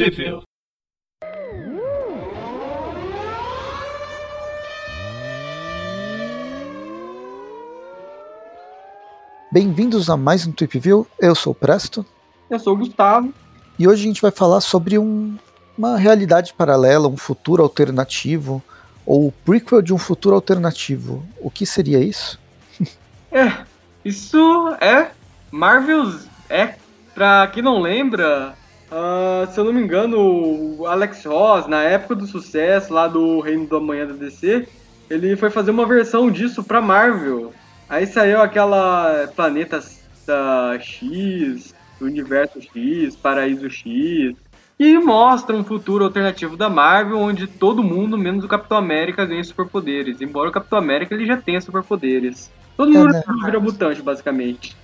Tweepville. Bem-vindos a mais um Tweepville. Eu sou o Presto. Eu sou o Gustavo. E hoje a gente vai falar sobre um, uma realidade paralela, um futuro alternativo, ou o prequel de um futuro alternativo. O que seria isso? É, isso é Marvel's. É, pra quem não lembra, uh, se eu não me engano, o Alex Ross, na época do sucesso lá do Reino da Manhã da DC, ele foi fazer uma versão disso pra Marvel. Aí saiu aquela Planeta X, Universo X, Paraíso X, e mostra um futuro alternativo da Marvel onde todo mundo, menos o Capitão América, ganha superpoderes. Embora o Capitão América ele já tenha superpoderes. Todo mundo é, vira mutante, basicamente.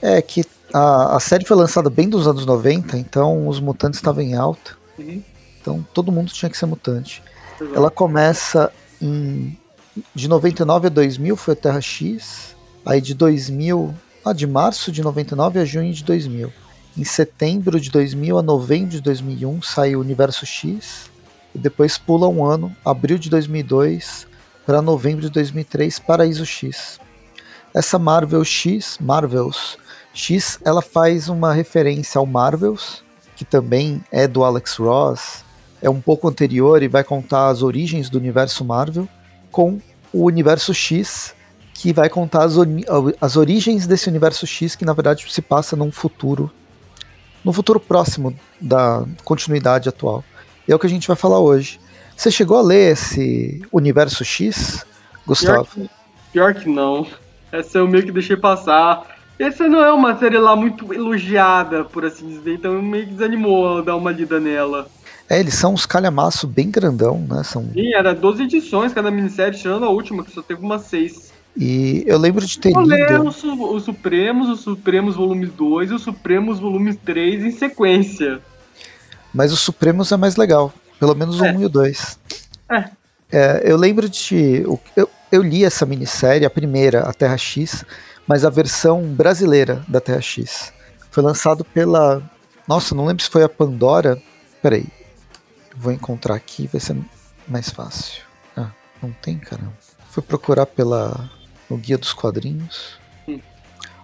É que a, a série foi lançada bem dos anos 90, então os mutantes estavam em alta. Uhum. Então todo mundo tinha que ser mutante. Exato. Ela começa em. De 99 a 2000 foi a Terra X. Aí de 2000. Ah, de março de 99 a junho de 2000. Em setembro de 2000 a novembro de 2001 saiu o Universo X. E depois pula um ano, abril de 2002 para novembro de 2003, Paraíso X. Essa Marvel X, Marvels X, ela faz uma referência ao Marvels, que também é do Alex Ross, é um pouco anterior e vai contar as origens do universo Marvel, com o universo X, que vai contar as, as origens desse universo X, que na verdade se passa num futuro no futuro próximo da continuidade atual. E é o que a gente vai falar hoje. Você chegou a ler esse Universo X, Gustavo? Pior que, pior que não. Essa eu meio que deixei passar. Essa não é uma série lá muito elogiada, por assim dizer, então meio que desanimou a dar uma lida nela. É, eles são uns calhamaço bem grandão, né? São... Sim, era 12 edições cada minissérie, tirando a última, que só teve umas 6. E eu lembro de ter lido... Os, os Supremos, os Supremos volumes 2 e os Supremos volumes 3 em sequência. Mas os Supremos é mais legal. Pelo menos o é. 1 e o 2. É. é. Eu lembro de... Eu, eu li essa minissérie, a primeira, a Terra X, mas a versão brasileira da Terra X. Foi lançado pela... Nossa, não lembro se foi a Pandora. Peraí. Vou encontrar aqui, vai ser mais fácil. Ah, não tem, caramba. Fui procurar pela no Guia dos Quadrinhos. Hum.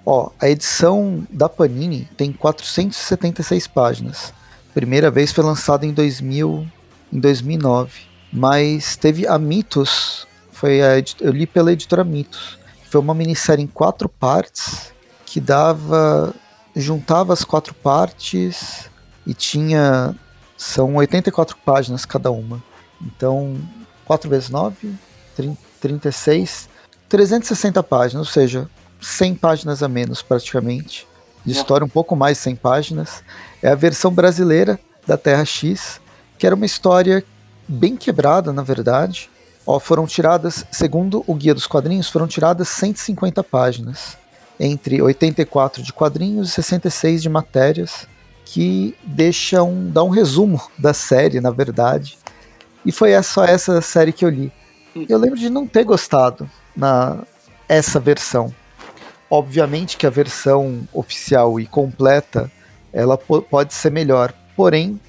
Ó, a edição da Panini tem 476 páginas. Primeira vez foi lançada em 2000, em 2009, mas teve a Mitos, foi a, eu li pela editora Mitos. Foi uma minissérie em quatro partes que dava juntava as quatro partes e tinha são 84 páginas cada uma. Então, 4 vezes 9, 30, 36 360 páginas, ou seja, 100 páginas a menos praticamente. De história um pouco mais 100 páginas. É a versão brasileira da Terra X, que era uma história bem quebrada, na verdade. Ó, foram tiradas, segundo o Guia dos Quadrinhos, foram tiradas 150 páginas, entre 84 de quadrinhos e 66 de matérias, que deixam, dá um resumo da série, na verdade. E foi só essa série que eu li. Eu lembro de não ter gostado na essa versão. Obviamente que a versão oficial e completa ela pode ser melhor, porém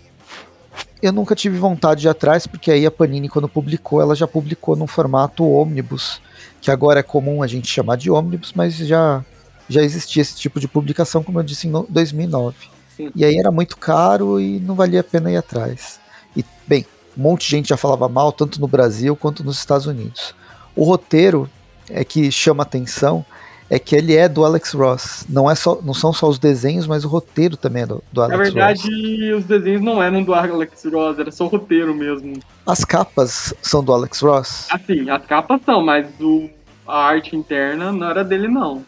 eu nunca tive vontade de ir atrás porque aí a Panini quando publicou ela já publicou num formato ônibus, que agora é comum a gente chamar de ônibus, mas já já existia esse tipo de publicação como eu disse em 2009. Sim. E aí era muito caro e não valia a pena ir atrás. E bem, um monte de gente já falava mal tanto no Brasil quanto nos Estados Unidos. O roteiro é que chama atenção é que ele é do Alex Ross. Não, é só, não são só os desenhos, mas o roteiro também é do, do Alex Ross. Na verdade, Ross. os desenhos não eram do Alex Ross, era só o roteiro mesmo. As capas são do Alex Ross? Assim, as capas são, mas o, a arte interna não era dele, não.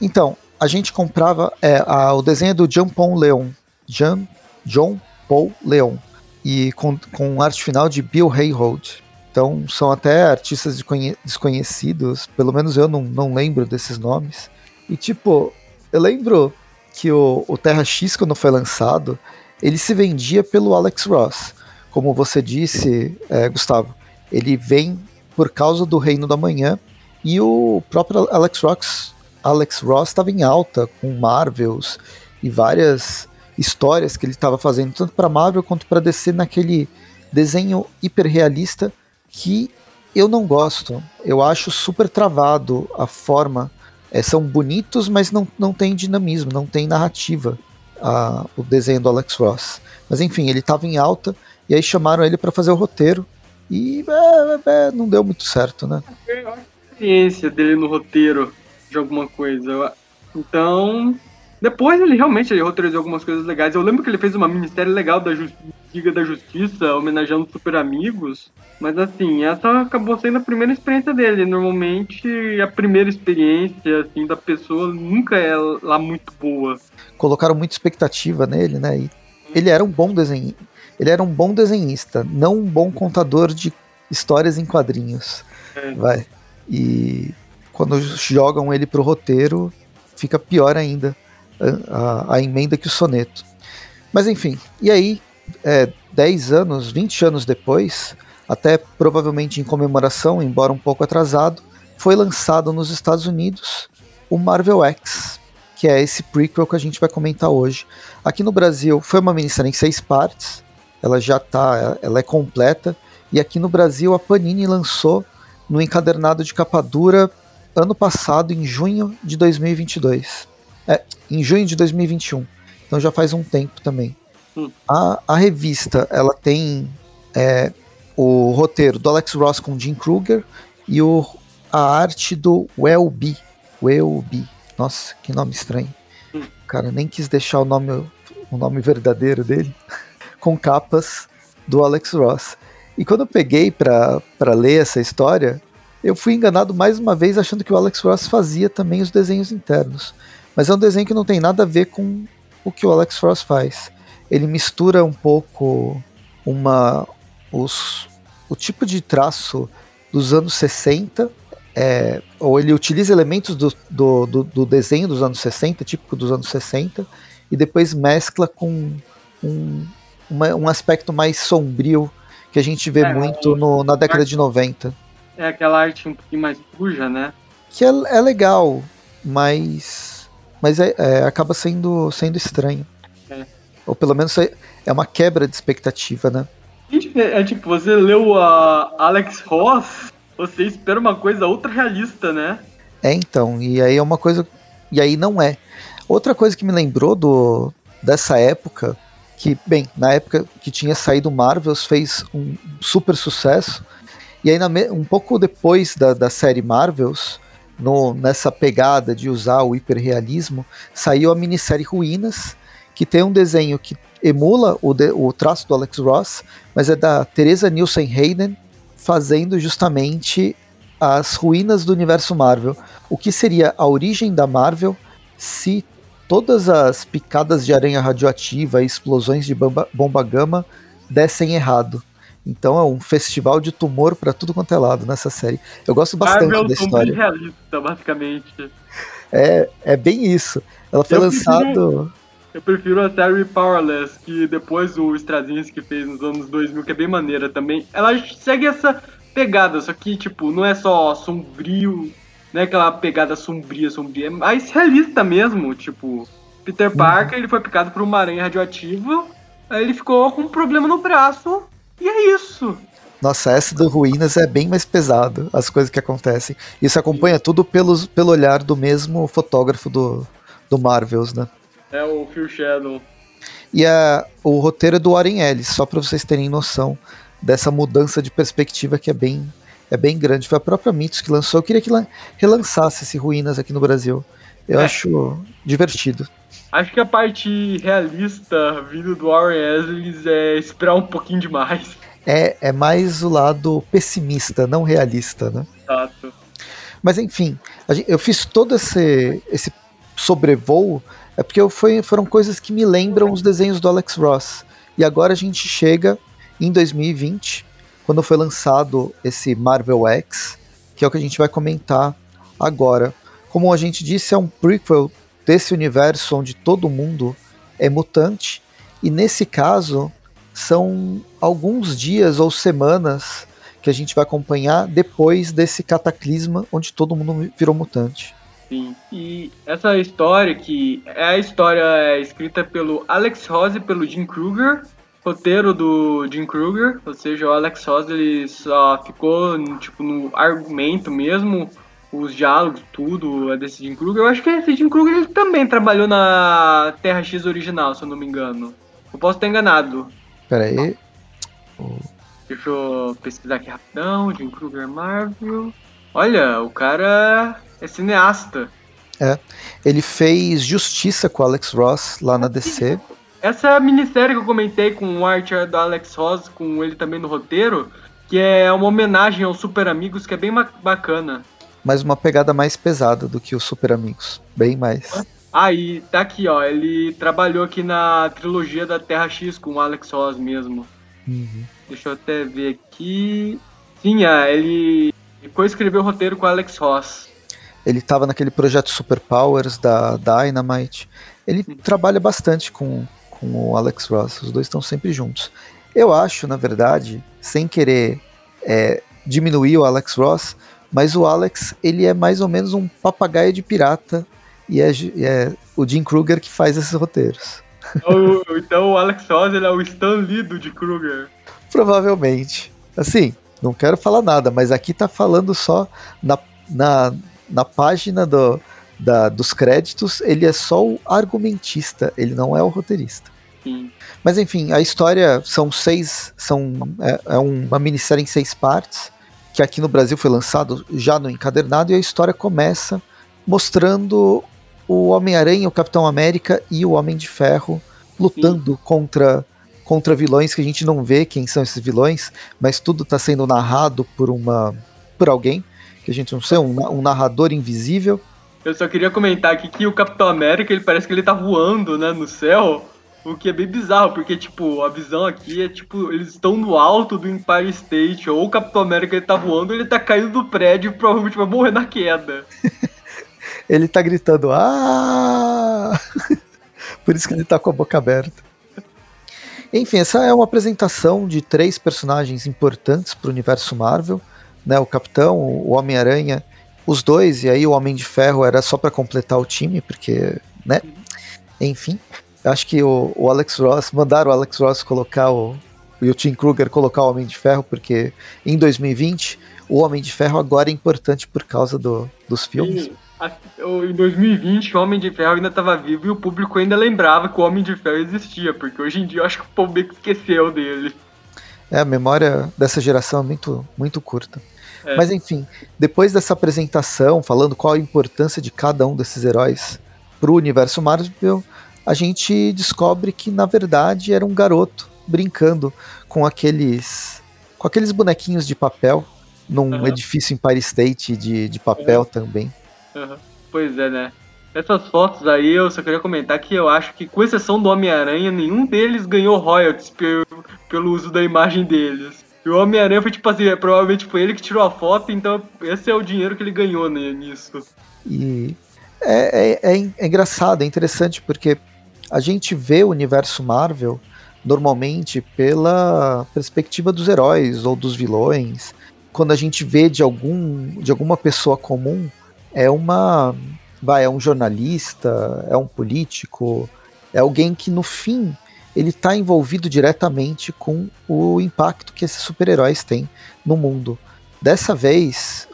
Então, a gente comprava. É, a, o desenho é do John Paul Leon. John, John Paul Leon. E com, com arte final de Bill Hayholt. Então são até artistas desconhecidos, pelo menos eu não, não lembro desses nomes. E tipo, eu lembro que o, o Terra X, quando foi lançado, ele se vendia pelo Alex Ross. Como você disse, é, Gustavo, ele vem por causa do Reino da Manhã e o próprio Alex Ross Alex Ross estava em alta com Marvels e várias histórias que ele estava fazendo, tanto para Marvel quanto para DC, naquele desenho hiperrealista que eu não gosto. Eu acho super travado a forma. É, são bonitos, mas não, não tem dinamismo, não tem narrativa a, o desenho do Alex Ross. Mas enfim, ele estava em alta e aí chamaram ele para fazer o roteiro e é, é, não deu muito certo, né? a experiência dele no roteiro de alguma coisa. Então, depois ele realmente ele roteirizou algumas coisas legais. Eu lembro que ele fez uma ministério legal da Liga da Justiça, homenageando Super Amigos. Mas assim, essa acabou sendo a primeira experiência dele. Normalmente a primeira experiência assim, da pessoa nunca é lá muito boa. Colocaram muita expectativa nele, né? E ele era um bom desenho. Ele era um bom desenhista, não um bom contador de histórias em quadrinhos. É. Vai. E quando jogam ele pro roteiro, fica pior ainda a, a, emenda que o soneto. Mas enfim, e aí, é, 10 anos, 20 anos depois, até provavelmente em comemoração, embora um pouco atrasado, foi lançado nos Estados Unidos o Marvel X, que é esse prequel que a gente vai comentar hoje. Aqui no Brasil foi uma minissérie em seis partes, ela já tá, ela é completa, e aqui no Brasil a Panini lançou no encadernado de capa dura ano passado, em junho de 2022. É, em junho de 2021. Então já faz um tempo também. Hum. A, a revista, ela tem é, o roteiro do Alex Ross com Jim Kruger e o, a arte do Welby. Welby. Nossa, que nome estranho. Hum. Cara, nem quis deixar o nome, o nome verdadeiro dele. com capas do Alex Ross. E quando eu peguei para ler essa história, eu fui enganado mais uma vez achando que o Alex Ross fazia também os desenhos internos. Mas é um desenho que não tem nada a ver com o que o Alex Ross faz. Ele mistura um pouco uma os, o tipo de traço dos anos 60, é, ou ele utiliza elementos do, do, do, do, desenho dos anos 60, típico dos anos 60, e depois mescla com um, uma, um aspecto mais sombrio que a gente vê é, muito no, na década de 90. É aquela arte um pouquinho mais suja, né? Que é, é legal, mas, mas é, é, acaba sendo, sendo estranho. É. Ou pelo menos é, é uma quebra de expectativa, né? É, é tipo, você leu a Alex Ross, você espera uma coisa ultra realista, né? É, então, e aí é uma coisa. E aí não é. Outra coisa que me lembrou do, dessa época, que, bem, na época que tinha saído Marvels, fez um super sucesso, e aí, um pouco depois da, da série Marvels, no, nessa pegada de usar o hiperrealismo, saiu a minissérie Ruínas, que tem um desenho que emula o, de, o traço do Alex Ross, mas é da Teresa Nielsen Hayden, fazendo justamente as ruínas do universo Marvel. O que seria a origem da Marvel se todas as picadas de aranha radioativa e explosões de bomba, bomba gama dessem errado. Então é um festival de tumor para tudo quanto é lado nessa série. Eu gosto bastante Marvel da história. realista, basicamente. É, é bem isso. Ela foi eu lançado. Prefiro, eu prefiro a série Powerless, que depois o Straczynski fez nos anos 2000, que é bem maneira também. Ela segue essa pegada, só que, tipo, não é só sombrio, não é aquela pegada sombria, sombria, é mais realista mesmo, tipo. Peter uhum. Parker, uhum. ele foi picado por uma aranha radioativa, aí ele ficou com um problema no braço, e é isso. Nossa, essa do Ruínas é bem mais pesado, as coisas que acontecem. Isso acompanha tudo pelos, pelo olhar do mesmo fotógrafo do, do Marvels, né? É o Phil Shadow. E a, o roteiro é do Warren Ellis, só para vocês terem noção dessa mudança de perspectiva que é bem, é bem grande. Foi a própria Mitos que lançou. Eu queria que relançasse esse Ruínas aqui no Brasil. Eu é. acho divertido. Acho que a parte realista vindo do Warren Ellis é esperar um pouquinho demais. É, é mais o lado pessimista, não realista, né? Exato. Mas enfim, eu fiz todo esse, esse sobrevoo é porque eu foi, foram coisas que me lembram os desenhos do Alex Ross. E agora a gente chega em 2020, quando foi lançado esse Marvel X, que é o que a gente vai comentar agora. Como a gente disse, é um prequel desse universo onde todo mundo é mutante, e nesse caso são alguns dias ou semanas que a gente vai acompanhar depois desse cataclisma onde todo mundo virou mutante. Sim. E essa história que é a história escrita pelo Alex Ross e pelo Jim Kruger, roteiro do Jim Kruger, ou seja, o Alex Ross ele só ficou tipo no argumento mesmo, os diálogos, tudo é desse Jim Kruger. Eu acho que esse Jim Kruger ele também trabalhou na Terra X original, se eu não me engano. Eu posso estar enganado. Pera aí. Deixa eu pesquisar aqui rapidão. Jim Kruger Marvel. Olha, o cara é cineasta. É. Ele fez Justiça com o Alex Ross lá na DC. Essa minissérie que eu comentei com o art do Alex Ross, com ele também no roteiro, que é uma homenagem aos Super Amigos, que é bem bacana. Mas uma pegada mais pesada do que os Super Amigos. Bem mais. Aí, ah, tá aqui, ó. Ele trabalhou aqui na trilogia da Terra X com o Alex Ross mesmo. Uhum. Deixa eu até ver aqui. Sim, é, ele co-escreveu o roteiro com o Alex Ross. Ele estava naquele projeto Super Powers da Dynamite. Ele uhum. trabalha bastante com, com o Alex Ross. Os dois estão sempre juntos. Eu acho, na verdade, sem querer é, diminuir o Alex Ross, mas o Alex ele é mais ou menos um papagaio de pirata e é, é o Jim Kruger que faz esses roteiros. O, então o Alex Ross é o Stan Lee do Jim Kruger. Provavelmente. Assim, não quero falar nada, mas aqui tá falando só na, na, na página do, da, dos créditos, ele é só o argumentista, ele não é o roteirista. Sim. Mas enfim, a história são seis. São, é, é, uma minissérie em seis partes, que aqui no Brasil foi lançado já no encadernado, e a história começa mostrando o Homem-Aranha, o Capitão América e o Homem de Ferro lutando contra contra vilões que a gente não vê quem são esses vilões, mas tudo está sendo narrado por uma por alguém que a gente não sei, um, um narrador invisível. Eu só queria comentar aqui que o Capitão América, ele parece que ele tá voando, né, no céu. O que é bem bizarro, porque, tipo, a visão aqui é, tipo, eles estão no alto do Empire State, ou o Capitão América ele tá voando, ele tá caindo do prédio e provavelmente vai morrer na queda. ele tá gritando, ah! Por isso que ele tá com a boca aberta. Enfim, essa é uma apresentação de três personagens importantes para o universo Marvel, né? O Capitão, o Homem-Aranha, os dois, e aí o Homem de Ferro era só para completar o time, porque, né? Enfim, acho que o, o, Alex Ross, mandaram o Alex Ross colocar o, e o Tim Kruger colocar o Homem de Ferro, porque em 2020 o Homem de Ferro agora é importante por causa do, dos filmes. Sim em 2020 o Homem de Ferro ainda estava vivo e o público ainda lembrava que o Homem de Ferro existia, porque hoje em dia eu acho que o que esqueceu dele. É, a memória dessa geração é muito, muito curta. É. Mas enfim, depois dessa apresentação, falando qual a importância de cada um desses heróis pro universo Marvel, a gente descobre que na verdade era um garoto brincando com aqueles com aqueles bonequinhos de papel num uhum. edifício Empire State de, de papel uhum. também. Uhum. Pois é, né? Essas fotos aí eu só queria comentar que eu acho que, com exceção do Homem-Aranha, nenhum deles ganhou royalties pelo, pelo uso da imagem deles. E o Homem-Aranha foi tipo assim, é, provavelmente foi ele que tirou a foto, então esse é o dinheiro que ele ganhou né, nisso. E é, é, é, é engraçado, é interessante, porque a gente vê o universo Marvel normalmente pela perspectiva dos heróis ou dos vilões. Quando a gente vê de algum de alguma pessoa comum, é uma. Vai, é um jornalista, é um político, é alguém que no fim ele está envolvido diretamente com o impacto que esses super-heróis têm no mundo. Dessa vez,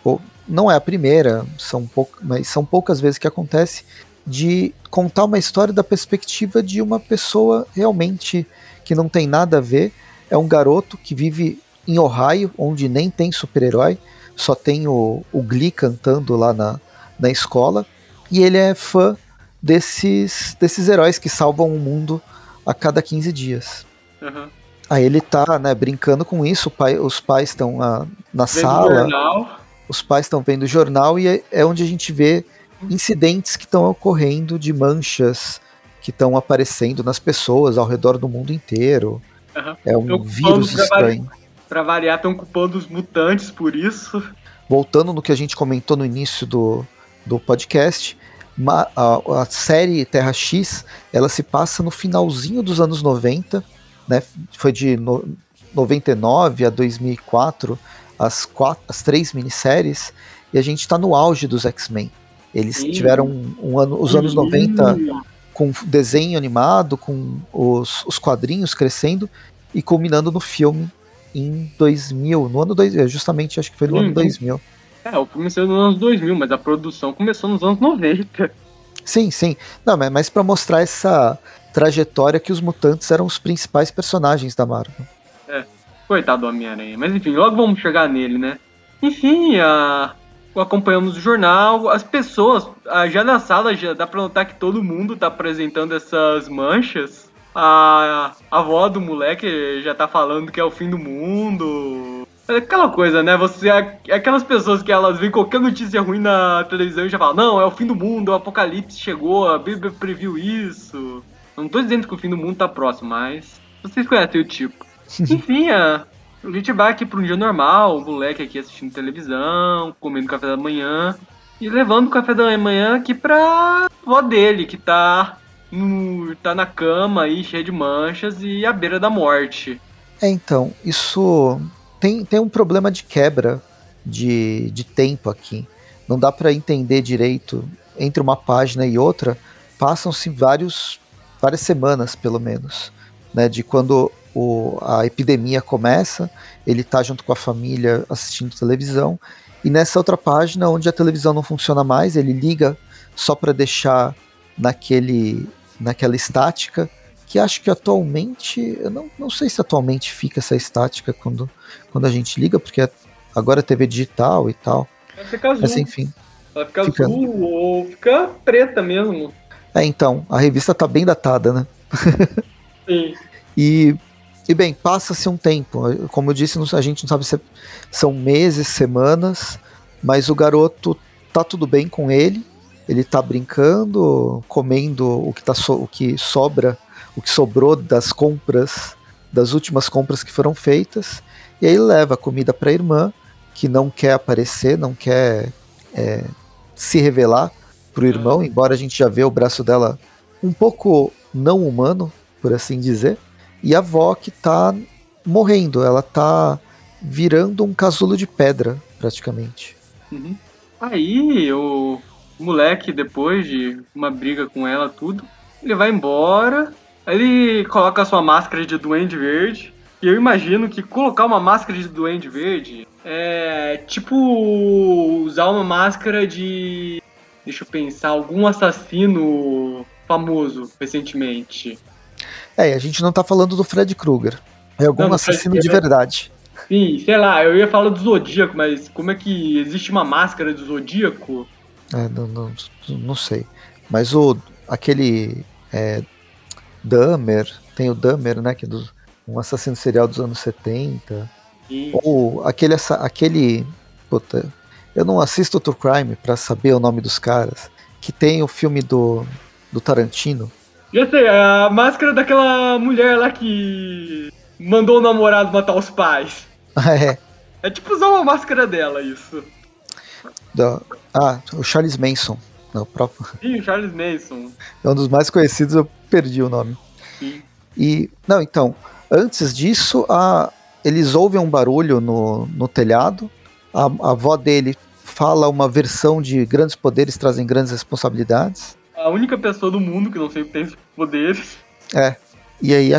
não é a primeira, são pou, mas são poucas vezes que acontece de contar uma história da perspectiva de uma pessoa realmente que não tem nada a ver. É um garoto que vive em Ohio, onde nem tem super-herói, só tem o, o Glee cantando lá na, na escola, e ele é fã desses, desses heróis que salvam o mundo a cada 15 dias. Uhum. Aí ele tá, né, brincando com isso, pai, os pais estão na, na sala, os pais estão vendo o jornal e é, é, onde a gente vê incidentes que estão ocorrendo de manchas que estão aparecendo nas pessoas ao redor do mundo inteiro. Uhum. É um vírus estranho. Pra variar, estão culpando os mutantes por isso. Voltando no que a gente comentou no início do, do podcast, a, a, série Terra X, ela se passa no finalzinho dos anos 90, né? Foi de no, 99 a 2004, as, quatro, as três minisséries, e a gente está no auge dos X-Men. Eles Sim. tiveram um, um ano, os anos 90 com desenho animado, com os, os quadrinhos crescendo e culminando no filme em 2000, no ano 2000, justamente acho que foi no ano Uhum. 2000. É, o filme saiu nos anos 2000, mas a produção começou nos anos 90. Sim, sim. Não, mas, mas para mostrar essa trajetória que os mutantes eram os principais personagens da Marvel. Coitado do Homem-Aranha. Mas enfim, logo vamos chegar nele, né? Enfim, a... acompanhamos o jornal, as pessoas, ah, já na sala, já dá pra notar que todo mundo tá apresentando essas manchas. A, a avó do moleque já tá falando que é o fim do mundo. É aquela coisa, né? Você, é aquelas pessoas que elas veem qualquer notícia ruim na televisão e já falam, não, é o fim do mundo, o apocalipse chegou, a Bíblia previu isso. Não tô dizendo que o fim do mundo tá próximo, mas vocês conhecem o tipo. Enfim, a, a gente vai aqui pra um dia normal, o moleque aqui assistindo televisão, comendo café da manhã e levando o café da manhã aqui pra avó dele, que tá, no, tá na cama aí, cheia de manchas e à beira da morte. É, então, isso tem, tem um problema de quebra de, de tempo aqui. Não dá para entender direito entre uma página e outra. Passam-se vários várias semanas, pelo menos, né, de quando o, a epidemia começa, ele tá junto com a família assistindo televisão, e nessa outra página, onde a televisão não funciona mais, ele liga só para deixar naquele, naquela estática, que acho que atualmente, eu não, não sei se atualmente fica essa estática quando, quando a gente liga, porque agora é TV digital e tal, Ela fica azul, mas enfim. ela fica, fica- azul ou fica preta mesmo. É, então, a revista tá bem datada, né? Sim. E, e bem, passa-se um tempo. Como eu disse, a gente não sabe se são meses, semanas, mas o garoto tá tudo bem com ele. Ele tá brincando, comendo o que, tá so- o que sobra, o que sobrou das compras, das últimas compras que foram feitas. E aí ele leva a comida para a irmã, que não quer aparecer, não quer é, se revelar pro irmão, embora a gente já vê o braço dela um pouco não humano, por assim dizer. E a que tá morrendo, ela tá virando um casulo de pedra, praticamente. Uhum. Aí o moleque, depois de uma briga com ela, tudo, ele vai embora. Ele coloca a sua máscara de Duende Verde. E eu imagino que colocar uma máscara de Duende Verde é tipo usar uma máscara de. Deixa eu pensar, algum assassino famoso recentemente. É, a gente não tá falando do Fred Krueger. É algum Não, assassino Fred de verdade. Sim, sei lá, eu ia falar do Zodíaco, mas como é que existe uma máscara do Zodíaco? É, não, não, não sei. Mas o aquele é, Dahmer, tem o Dahmer, né, que é do, um assassino serial dos anos 70. E- Ou aquele, aquele. Puta, eu não assisto True Crime pra saber o nome dos caras. Que tem o filme do, do Tarantino. Já sei, é a máscara daquela mulher lá que mandou o namorado matar os pais. Ah, é. É tipo usar uma máscara dela, isso. Da- ah, o Charles Manson. Não, próprio, Sim, o Charles Manson. é um dos mais conhecidos, eu perdi o nome. Sim. E. Não, então. Antes disso, a, eles ouvem um barulho no, no telhado. A, a avó dele fala uma versão de grandes poderes trazem grandes responsabilidades. A única pessoa do mundo que não sempre tem poderes. É. E aí,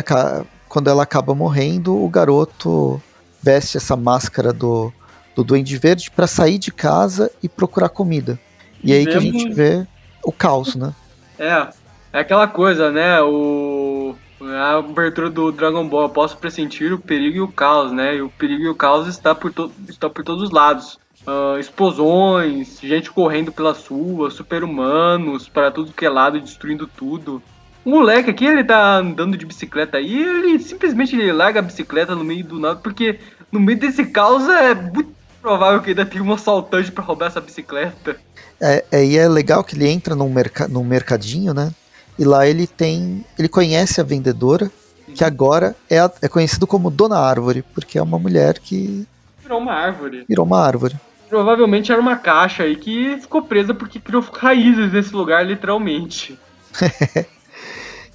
quando ela acaba morrendo, o garoto veste essa máscara do, do Duende Verde para sair de casa e procurar comida. E aí que a gente Vemos- vê o caos, né? É, é aquela coisa, né? O. A abertura do Dragon Ball, eu posso pressentir o perigo e o caos, né? E o perigo e o caos está por, to está por todos os lados. Ah, explosões, gente correndo pelas ruas, super-humanos para tudo que é lado, destruindo tudo. O moleque aqui, ele tá andando de bicicleta aí, ele simplesmente ele larga a bicicleta no meio do nada, porque no meio desse caos é muito provável que ainda tenha um assaltante para roubar essa bicicleta. É, é, e é legal que ele entra num, merca num mercadinho, né? E lá ele tem. Ele conhece a vendedora, que agora é, é conhecido como Dona Árvore, porque é uma mulher que Virou uma árvore. virou uma árvore. Provavelmente era uma caixa aí que ficou presa porque criou raízes nesse lugar, literalmente.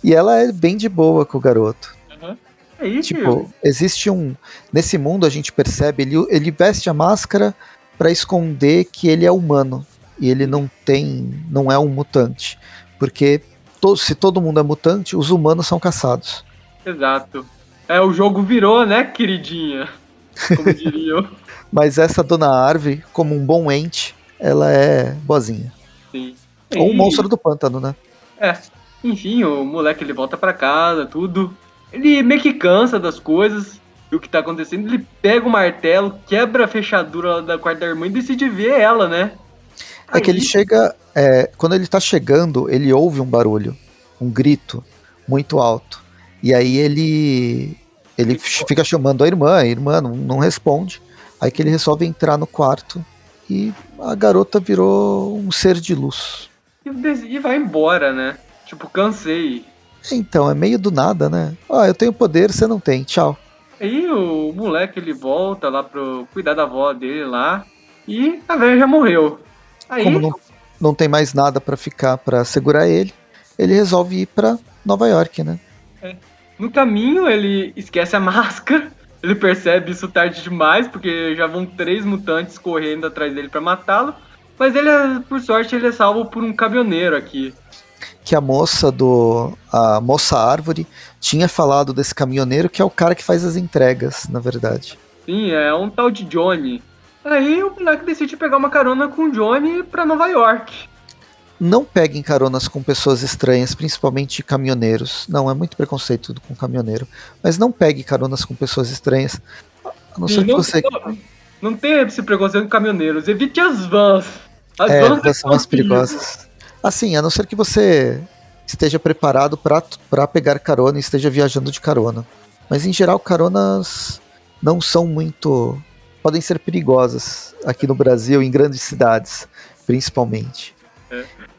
E ela é bem de boa com o garoto. É isso, Tipo, existe um. Nesse mundo a gente percebe, ele, ele veste a máscara para esconder que ele é humano. e ele não tem, não é um mutante, porque to, se todo mundo é mutante, os humanos são caçados. Exato. É, o jogo virou, né, queridinha? Como diriam. Mas essa dona árvore, como um bom ente, ela é boazinha. Sim. Ou um E- monstro do pântano, né? É. Enfim, o moleque ele volta pra casa, tudo. Ele meio que cansa das coisas, do que tá acontecendo. Ele pega o martelo, quebra a fechadura da quarta da irmã e decide ver ela, né? É que ele Aí- chega. é, quando ele tá chegando, ele ouve um barulho, um grito muito alto. E aí ele. Ele fica chamando a irmã, a irmã não, não responde. Aí que ele resolve entrar no quarto e a garota virou um ser de luz. E e vai embora, né? Tipo, cansei. Então, é meio do nada, né? Ah, eu tenho poder, você não tem, tchau. Aí o moleque ele volta lá pro cuidar da avó dele lá. E a velha já morreu. Aí, Como não, não tem mais nada pra ficar pra segurar ele, ele resolve ir pra Nova York, né? no caminho, ele esquece a máscara. Ele percebe isso tarde demais, porque já vão três mutantes correndo atrás dele pra matá-lo. Mas ele, por sorte, ele é salvo por um caminhoneiro aqui. que a moça do. A moça árvore tinha falado desse caminhoneiro que é o cara que faz as entregas, na verdade. Sim, é um tal de Johnny. Aí o moleque decide pegar uma carona com o Johnny pra Nova York. Não peguem caronas com pessoas estranhas, principalmente caminhoneiros. Não, é muito preconceito com caminhoneiro. Mas não pegue caronas com pessoas estranhas. A não ser que não, você. não, não tem esse preconceito com caminhoneiros. Evite as vans. As É, vans são mais são perigos. perigosas. Assim, a não ser que você esteja preparado para pegar carona e esteja viajando de carona. Mas em geral, caronas não são muito. podem ser perigosas aqui no Brasil, em grandes cidades, principalmente.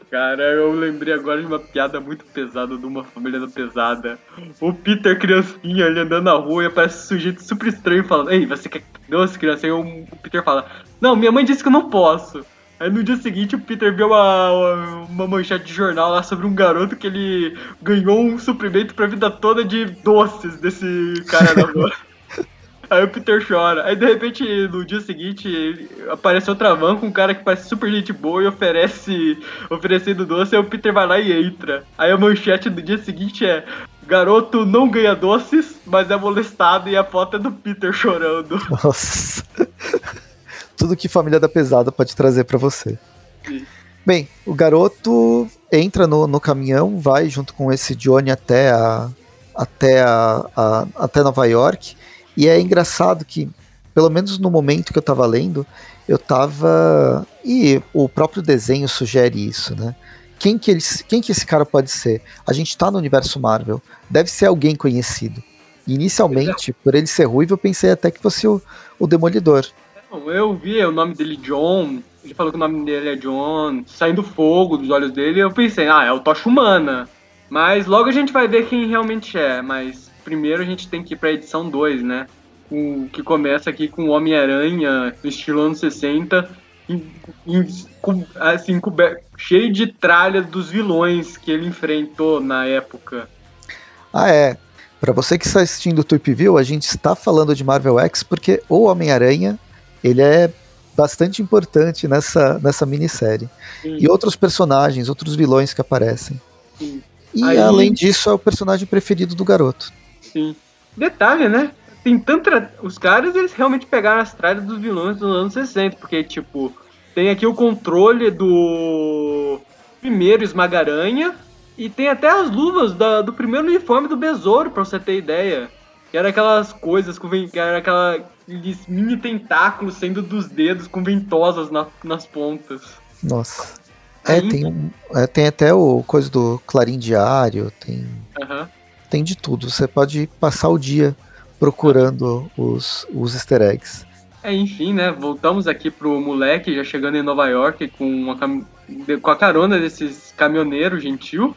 Cara, eu lembrei agora de uma piada muito pesada de uma família da pesada. O Peter, criancinha, ele andando na rua e aparece um sujeito super estranho falando: Ei, você quer doce, criança? Aí o Peter fala: Não, minha mãe disse que eu não posso. Aí no dia seguinte o Peter vê uma, uma manchete de jornal lá sobre um garoto que ele ganhou um suprimento pra vida toda de doces desse cara da rua. Aí o Peter chora. Aí de repente, no dia seguinte, aparece outra van com um cara que parece super gente boa e oferece oferecendo doce, aí o Peter vai lá e entra. Aí a manchete do dia seguinte é Garoto não ganha doces, mas é molestado e a foto é do Peter chorando. Nossa. Tudo que família da pesada pode trazer para você. Sim. Bem, o garoto entra no, no caminhão, vai junto com esse Johnny até a, até a, a- até Nova York. E é engraçado que, pelo menos no momento que eu tava lendo, eu tava. E o próprio desenho sugere isso, né? Quem que, eles, quem que esse cara pode ser? A gente tá no universo Marvel. Deve ser alguém conhecido. Inicialmente, por ele ser ruivo, eu pensei até que fosse o, o Demolidor. Eu vi o nome dele John, ele falou que o nome dele é John, saindo fogo dos olhos dele, eu pensei, ah, é o Tocha Humana. Mas logo a gente vai ver quem realmente é, mas primeiro a gente tem que ir pra edição 2, né? O, que começa aqui com o Homem-Aranha, no estilo anos 60, em- em- com- assim, cober- cheio de tralhas dos vilões que ele enfrentou na época. Ah, é. Pra você que está assistindo o Tweep View, a gente está falando de Marvel X porque o Homem-Aranha, ele é bastante importante nessa, nessa minissérie. Sim, E outros personagens, outros vilões que aparecem. sim. E Aí- além disso, é o personagem preferido do garoto. Sim. Detalhe, né? Tem tanta. Os caras, eles realmente pegaram as tralhas dos vilões dos anos 60, porque, tipo, tem aqui o controle do primeiro Esmagaranha e tem até as luvas da- do primeiro uniforme do Besouro, pra você ter ideia. Que era aquelas coisas com que era aquela aqueles mini tentáculos saindo dos dedos com ventosas na- nas pontas. Nossa. É, Aí- tem, é, tem até o coisa do Clarim Diário, tem, Aham. Tem de tudo. Você pode passar o dia procurando os, os easter eggs. É, enfim, né? Voltamos aqui pro moleque já chegando em Nova York com, uma cam- com a carona desses caminhoneiros gentil.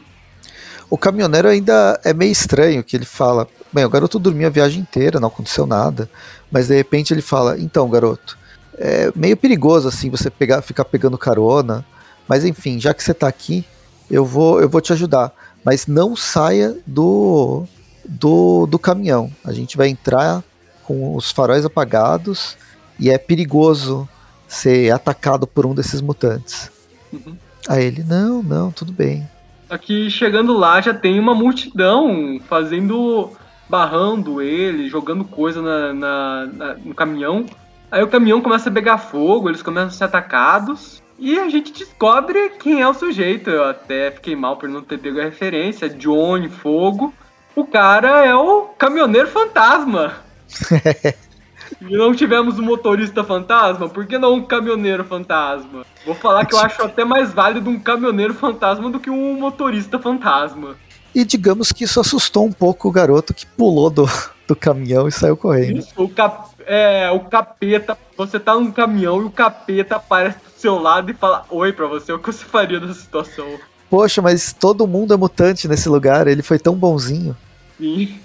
O caminhoneiro ainda é meio estranho que ele fala: Bem, o garoto dormiu a viagem inteira, não aconteceu nada. Mas de repente ele fala: Então, garoto, é meio perigoso assim você pegar, ficar pegando carona. Mas enfim, já que você tá aqui, eu vou, eu vou te ajudar. Mas não saia do, do, do caminhão. A gente vai entrar com os faróis apagados e é perigoso ser atacado por um desses mutantes. Uhum. Aí ele, não, não, tudo bem. Aqui chegando lá já tem uma multidão fazendo. barrando ele, jogando coisa na, na, na, no caminhão. Aí o caminhão começa a pegar fogo, eles começam a ser atacados. E a gente descobre quem é o sujeito. Eu até fiquei mal por não ter pego a referência. Johnny Fogo. O cara é o caminhoneiro fantasma. e não tivemos um motorista fantasma? Por que não um caminhoneiro fantasma? Vou falar que eu acho até mais válido um caminhoneiro fantasma do que um motorista fantasma. E digamos que isso assustou um pouco o garoto que pulou do, do caminhão e saiu correndo. Isso, o, cap, é, o capeta. Você tá num caminhão e o capeta aparece do seu lado e fala oi pra você. O que você faria nessa situação? Poxa, mas todo mundo é mutante nesse lugar. Ele foi tão bonzinho. Sim.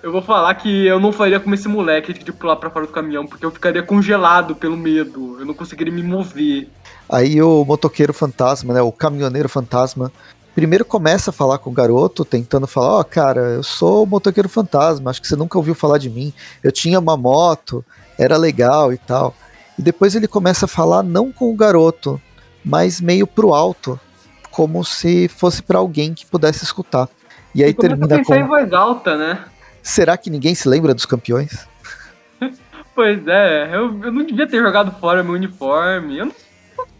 Eu vou falar que eu não faria como esse moleque de pular pra fora do caminhão, porque eu ficaria congelado pelo medo. Eu não conseguiria me mover. Aí o motoqueiro fantasma, né? O caminhoneiro fantasma. Primeiro começa a falar com o garoto, tentando falar: Ó, oh, cara, eu sou o motoqueiro fantasma, acho que você nunca ouviu falar de mim. Eu tinha uma moto, era legal e tal. E depois ele começa a falar não com o garoto, mas meio pro alto, como se fosse para alguém que pudesse escutar. E aí termina a com. em voz alta, né? Será que ninguém se lembra dos campeões? pois é, eu, eu, não devia ter jogado fora meu uniforme. Eu não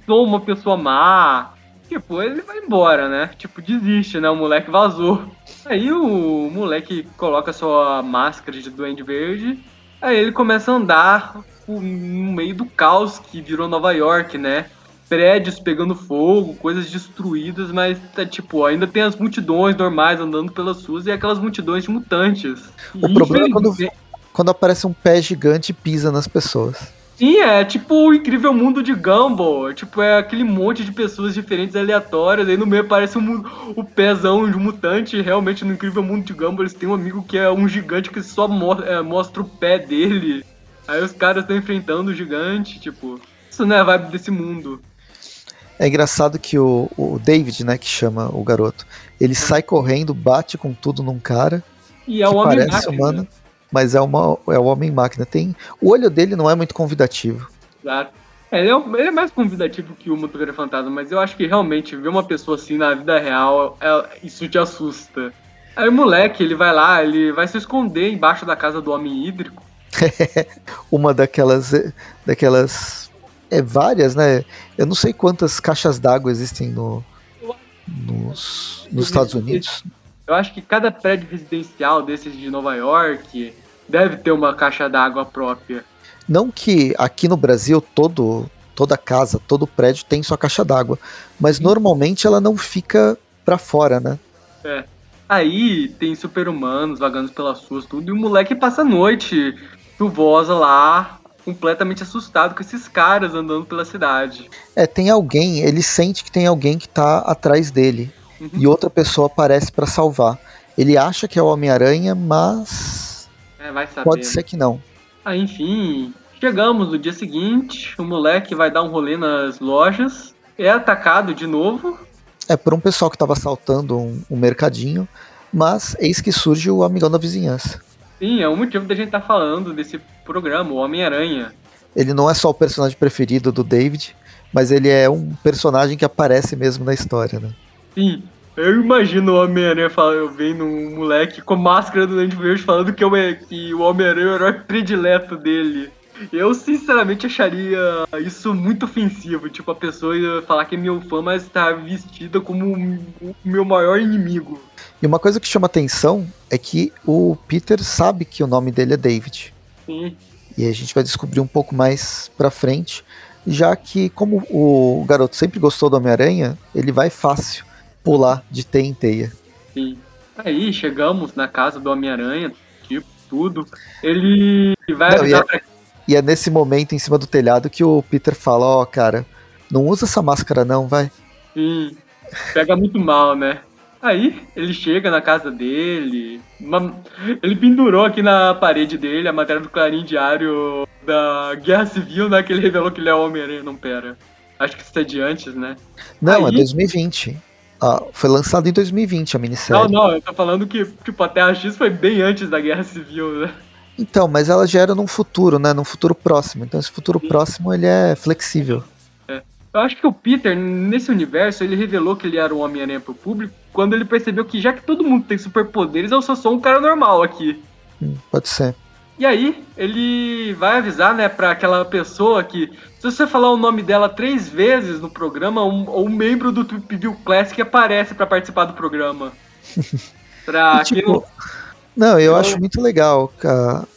sou uma pessoa má. Tipo, ele vai embora, né? Tipo, desiste, né? O moleque vazou. Aí o moleque coloca sua máscara de Duende Verde. Aí ele começa a andar no meio do caos que virou Nova York, né? prédios pegando fogo, coisas destruídas, mas tá, tipo, ainda tem as multidões normais andando pelas ruas e aquelas multidões de mutantes. O e problema é quando, quando aparece um pé gigante e pisa nas pessoas. Sim, é tipo o incrível mundo de Gumball. Tipo, é aquele monte de pessoas diferentes aleatórias. Aí no meio aparece um, o pezão de um mutante. Realmente, no incrível mundo de Gumball, eles têm um amigo que é um gigante que só mo é, mostra o pé dele. Aí os caras estão enfrentando o gigante. Tipo, isso não é a vibe desse mundo. É engraçado que o, o David, né, que chama o garoto, ele sai correndo, bate com tudo num cara. E é o homem parece máquina. humano, mas é, uma, é o homem máquina. Tem, o olho dele não é muito convidativo. Exato. É, ele, é, ele é mais convidativo que o Motoqueiro Fantasma, mas eu acho que realmente ver uma pessoa assim na vida real, é, isso te assusta. Aí o moleque, ele vai lá, ele vai se esconder embaixo da casa do homem hídrico. uma daquelas daquelas é várias, né? Eu não sei quantas caixas d'água existem no, nos, nos Estados Unidos. Eu acho que cada prédio residencial desses de Nova York deve ter uma caixa d'água própria. Não que aqui no Brasil todo toda casa, todo prédio tem sua caixa d'água, mas normalmente ela não fica para fora, né? É. Aí tem super-humanos vagando pelas ruas, tudo, e o moleque passa a noite chuvosa lá, completamente assustado com esses caras andando pela cidade. É, tem alguém, ele sente que tem alguém que tá atrás dele. Uhum. E outra pessoa aparece para salvar. Ele acha que é o Homem-Aranha, mas. É, vai saber. Pode ser que não. Ah, enfim. Chegamos no dia seguinte, o moleque vai dar um rolê nas lojas, é atacado de novo. É por um pessoal que estava assaltando um, um mercadinho, mas eis que surge o amigão da vizinhança. Sim, é o motivo da gente estar tá falando desse programa, o Homem-Aranha. Ele não é só o personagem preferido do David, mas ele é um personagem que aparece mesmo na história, né? Sim, eu imagino o Homem-Aranha vendo um moleque com máscara do Dente Verde falando que, que o Homem-Aranha é o herói predileto dele. Eu, sinceramente, acharia isso muito ofensivo. Tipo, a pessoa ia falar que é meu fã, mas tá vestida como o meu maior inimigo. E uma coisa que chama atenção é que o Peter sabe que o nome dele é David. Sim. E a gente vai descobrir um pouco mais pra frente, já que, como o garoto sempre gostou do Homem-Aranha, ele vai fácil pular de teia em teia. Sim. Aí chegamos na casa do Homem-Aranha, tipo, tudo. Ele vai Não, e, é, pra... e é nesse momento em cima do telhado que o Peter fala: Ó, oh, cara, não usa essa máscara, não, vai. Sim. Pega muito mal, né? Aí ele chega na casa dele, uma... ele pendurou aqui na parede dele a matéria do Clarim Diário da Guerra Civil, né? Que ele revelou que ele é Homem-Aranha. Não, pera. Acho que isso é de antes, né? Não, é Aí... é 2020. Ah, foi lançado em 2020 a minissérie. Não, não, eu tô falando que tipo, a Terra X foi bem antes da Guerra Civil, né? Então, mas ela já era num futuro, né? Num futuro próximo. Então esse futuro próximo ele é flexível. É. Eu acho que o Peter, nesse universo, ele revelou que ele era um Homem-Aranha pro público quando ele percebeu que já que todo mundo tem superpoderes, eu só sou um cara normal aqui. Hum, pode ser. E aí, ele vai avisar, né, pra aquela pessoa que, se você falar o nome dela três vezes no programa, um, um membro do Tweep Classic aparece para participar do programa. pra e, tipo, não... não... eu acho muito legal.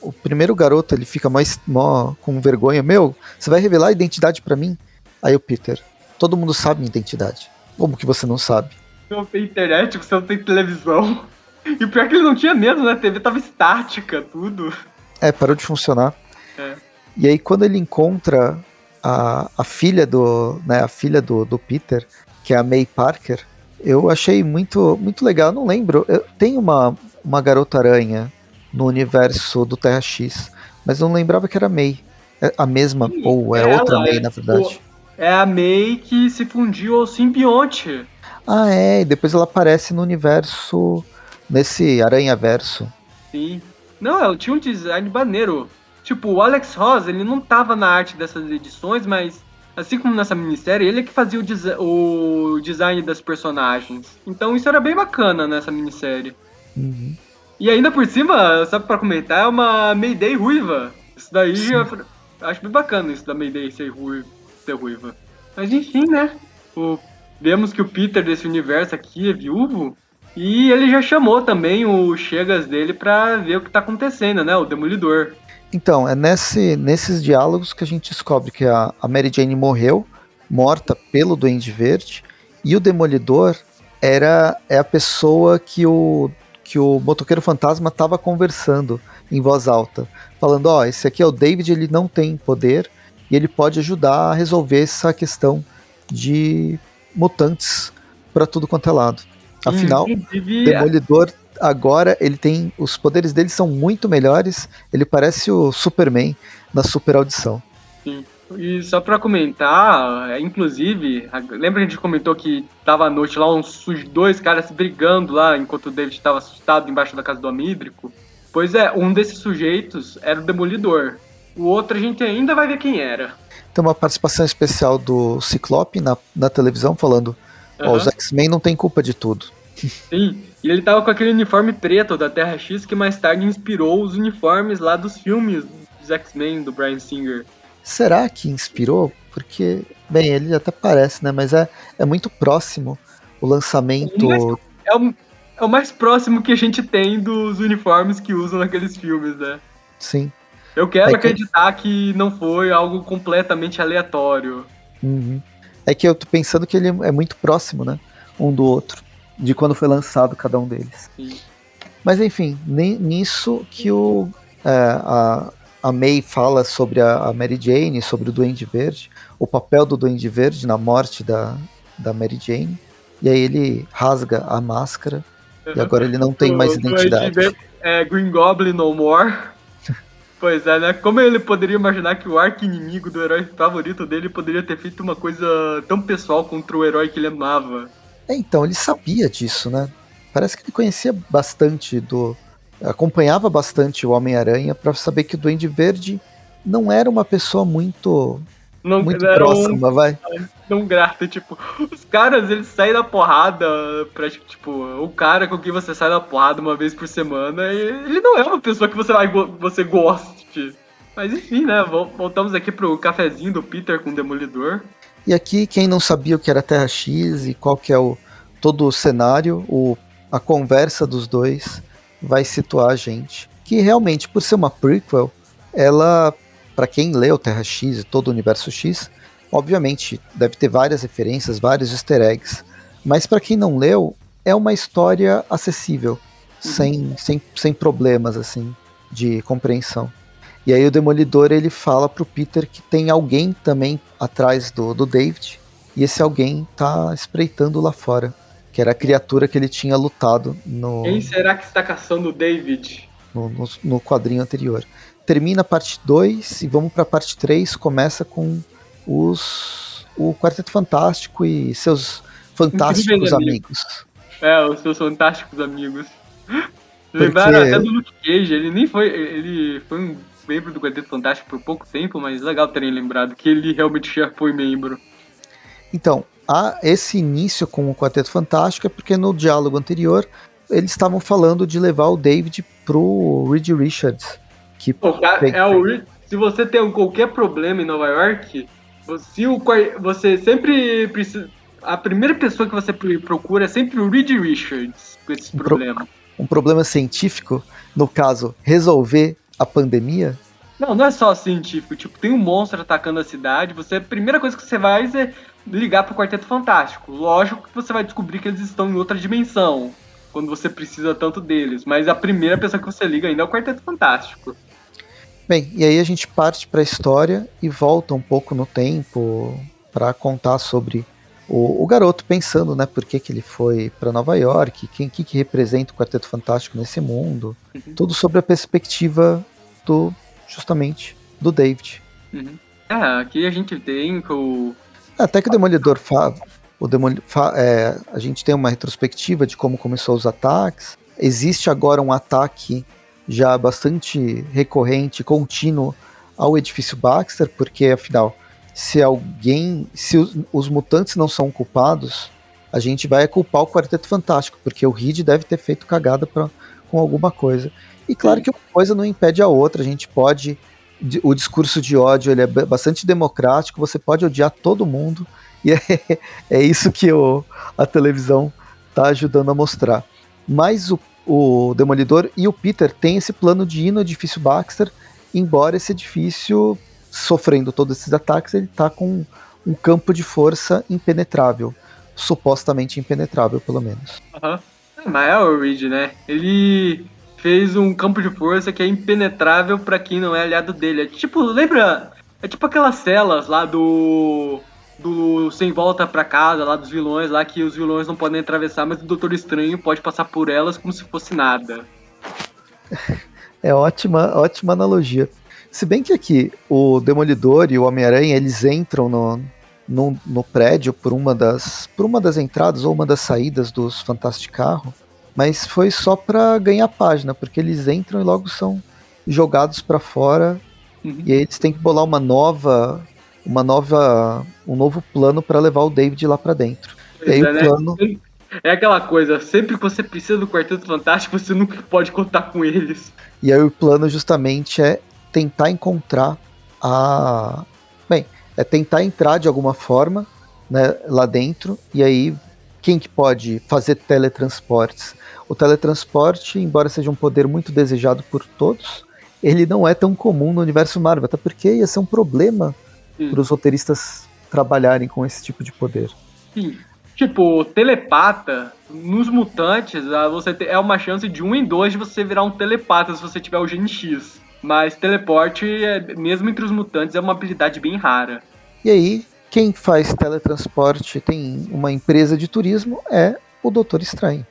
O primeiro garoto, ele fica mais mó, com vergonha. Meu, você vai revelar a identidade para mim? Aí o Peter, todo mundo sabe minha identidade. Como que você não sabe? Você não tem internet, você não tem televisão. E pior que ele não tinha medo, né? A TV tava estática, tudo. É, parou de funcionar. É. E aí quando ele encontra a, a filha do, né, a filha do, do Peter, que é a May Parker, eu achei muito, muito legal. não lembro, eu, tem uma, uma garota aranha no universo do Terra X, mas eu não lembrava que era May. É a mesma, Sim, ou é outra May, na verdade. É a May que se fundiu ao simbionte. Ah, é, e depois ela aparece no universo, nesse Aranha Verso. Sim. Não, ela tinha um design maneiro. Tipo, o Alex Ross, ele não tava na arte dessas edições, mas assim como nessa minissérie, ele é que fazia o, des o design das personagens. Então isso era bem bacana nessa minissérie. Uhum. E ainda por cima, só pra comentar, é uma Mayday ruiva. Isso daí eu acho bem bacana isso da Mayday ser, ruiva, ser ruiva. Mas enfim, né? O, vemos que o Peter desse universo aqui é viúvo. E ele já chamou também o Chegas dele pra ver o que tá acontecendo, né? O Demolidor. Então, é nesse, nesses diálogos que a gente descobre que a, a Mary Jane morreu, morta pelo Duende Verde, e o Demolidor era é a pessoa que o, que o motoqueiro fantasma estava conversando em voz alta, falando: Ó, oh, esse aqui é o David, ele não tem poder e ele pode ajudar a resolver essa questão de mutantes para tudo quanto é lado. Afinal, hum, Demolidor agora ele tem. Os poderes dele são muito melhores. Ele parece o Superman na super audição. Sim. E só pra comentar, é, inclusive, lembra que a gente comentou que tava à noite lá uns dois caras brigando lá enquanto o David estava assustado embaixo da casa do Amídrico? Pois é, um desses sujeitos era o Demolidor. O outro a gente ainda vai ver quem era. Tem uma participação especial do Ciclope na, na televisão falando: uhum. oh, os X-Men não tem culpa de tudo. Sim, e ele tava com aquele uniforme preto da Terra X que mais tarde inspirou os uniformes lá dos filmes dos X-Men do Brian Singer. Será que inspirou? Porque, bem, ele até parece, né? Mas é, é muito próximo o lançamento. É o, é o mais próximo que a gente tem dos uniformes que usam naqueles filmes, né? Sim. Eu quero é que... acreditar que não foi algo completamente aleatório. Uhum. É que eu tô pensando que ele é muito próximo, né? Um do outro de quando foi lançado cada um deles. Sim. Mas enfim, nisso que o, é, a, a May fala sobre a, a, Mary Jane, sobre o Duende Verde, o papel do Duende Verde na morte da, da Mary Jane. E aí ele rasga a máscara e agora ele não tem mais identidade. É Green Goblin no more. Pois é, né? Como ele poderia imaginar que o arco inimigo do herói favorito dele poderia ter feito uma coisa tão pessoal contra o herói que ele amava? É, então, ele sabia disso, né? Parece que ele conhecia bastante do. Acompanhava bastante o Homem-Aranha para saber que o Duende Verde não era uma pessoa muito. Não, muito próxima, um, vai. Não grato, tipo, os caras eles saem da porrada pra, tipo, o cara com quem você sai da porrada uma vez por semana, ele não é uma pessoa que você vai você goste. Mas enfim, né? Voltamos aqui pro cafezinho do Peter com o Demolidor. E aqui, quem não sabia o que era Terra X e qual que é o, todo o cenário, o, a conversa dos dois vai situar a gente. Que realmente, por ser uma prequel, ela, para quem leu Terra X e todo o universo X, obviamente deve ter várias referências, vários easter eggs. Mas para quem não leu, é uma história acessível, uhum. sem, sem, sem problemas assim de compreensão. E aí o Demolidor ele fala pro Peter que tem alguém também atrás do, do David, e esse alguém tá espreitando lá fora, que era a criatura que ele tinha lutado no. Quem será que está caçando o David? No, no, no quadrinho anterior. Termina a parte 2 e vamos pra parte 3, começa com os. o Quarteto Fantástico e seus fantásticos amigos. É, os seus fantásticos amigos. Porque... Lembraram até do Luke Cage, ele nem foi. Ele foi um membro do Quarteto Fantástico por pouco tempo, mas legal terem lembrado que ele realmente já foi membro. Então, há esse início com o Quarteto Fantástico é porque no diálogo anterior eles estavam falando de levar o David pro Reed Richards. Que o cara, é o, se você tem qualquer problema em Nova York, se o, você sempre precisa. A primeira pessoa que você procura é sempre o Reed Richards com esse um problema. Pro, um problema científico, no caso, resolver a pandemia? Não, não é só científico. Tipo, tem um monstro atacando a cidade. Você, a primeira coisa que você vai é ligar pro Quarteto Fantástico. Lógico que você vai descobrir que eles estão em outra dimensão quando você precisa tanto deles. Mas a primeira pessoa que você liga ainda é o Quarteto Fantástico. Bem, e aí a gente parte para a história e volta um pouco no tempo para contar sobre o, o, garoto pensando, né, por que, que ele foi para Nova York, quem que, que representa o Quarteto Fantástico nesse mundo, uhum. tudo sobre a perspectiva do justamente do David. Uhum. Ah, aqui a gente tem o até que o Demolidor fa, o Demolidor fa, é, a gente tem uma retrospectiva de como começou os ataques. Existe agora um ataque já bastante recorrente, contínuo ao edifício Baxter, porque afinal, se alguém, se os, os mutantes não são culpados, a gente vai culpar o Quarteto Fantástico, porque o Reed deve ter feito cagada pra, com alguma coisa. E claro que uma coisa não impede a outra, a gente pode. O discurso de ódio ele é bastante democrático, você pode odiar todo mundo, e é, é isso que o, a televisão está ajudando a mostrar. Mas o o Demolidor e o Peter têm esse plano de ir no edifício Baxter, embora esse edifício, sofrendo todos esses ataques, ele está com um campo de força impenetrável. Supostamente impenetrável, pelo menos. Uhum. Mas é o Reed, né? Ele fez um campo de força que é impenetrável para quem não é aliado dele. É tipo, lembra? É tipo aquelas celas lá do do Sem Volta para Casa, lá dos vilões, lá que os vilões não podem atravessar, mas o Doutor Estranho pode passar por elas como se fosse nada. É ótima, ótima analogia. Se bem que aqui o Demolidor e o Homem-Aranha eles entram no, no, no, prédio por uma das por uma das entradas ou uma das saídas dos Fantástico Carro, mas foi só para ganhar página, porque eles entram e logo são jogados para fora uhum. e aí eles têm que bolar uma nova uma nova, um novo plano para levar o David lá para dentro. e aí é, o né? plano. Né? É aquela coisa, sempre que você precisa do Quarteto Fantástico, você nunca pode contar com eles. E aí o plano justamente é tentar encontrar a. Bem, é tentar entrar de alguma forma né, lá dentro, e aí quem que pode fazer teletransportes? O teletransporte, embora seja um poder muito desejado por todos, ele não é tão comum no universo Marvel, até porque ia ser um problema para os roteiristas trabalharem com esse tipo de poder. Sim. Tipo, telepata, nos mutantes, ah, você é uma chance de um em dois de você virar um telepata se você tiver o gene X. Mas teleporte, é, mesmo entre os mutantes, é uma habilidade bem rara. E aí, quem faz teletransporte tem uma empresa de turismo é o Doutor Estranho.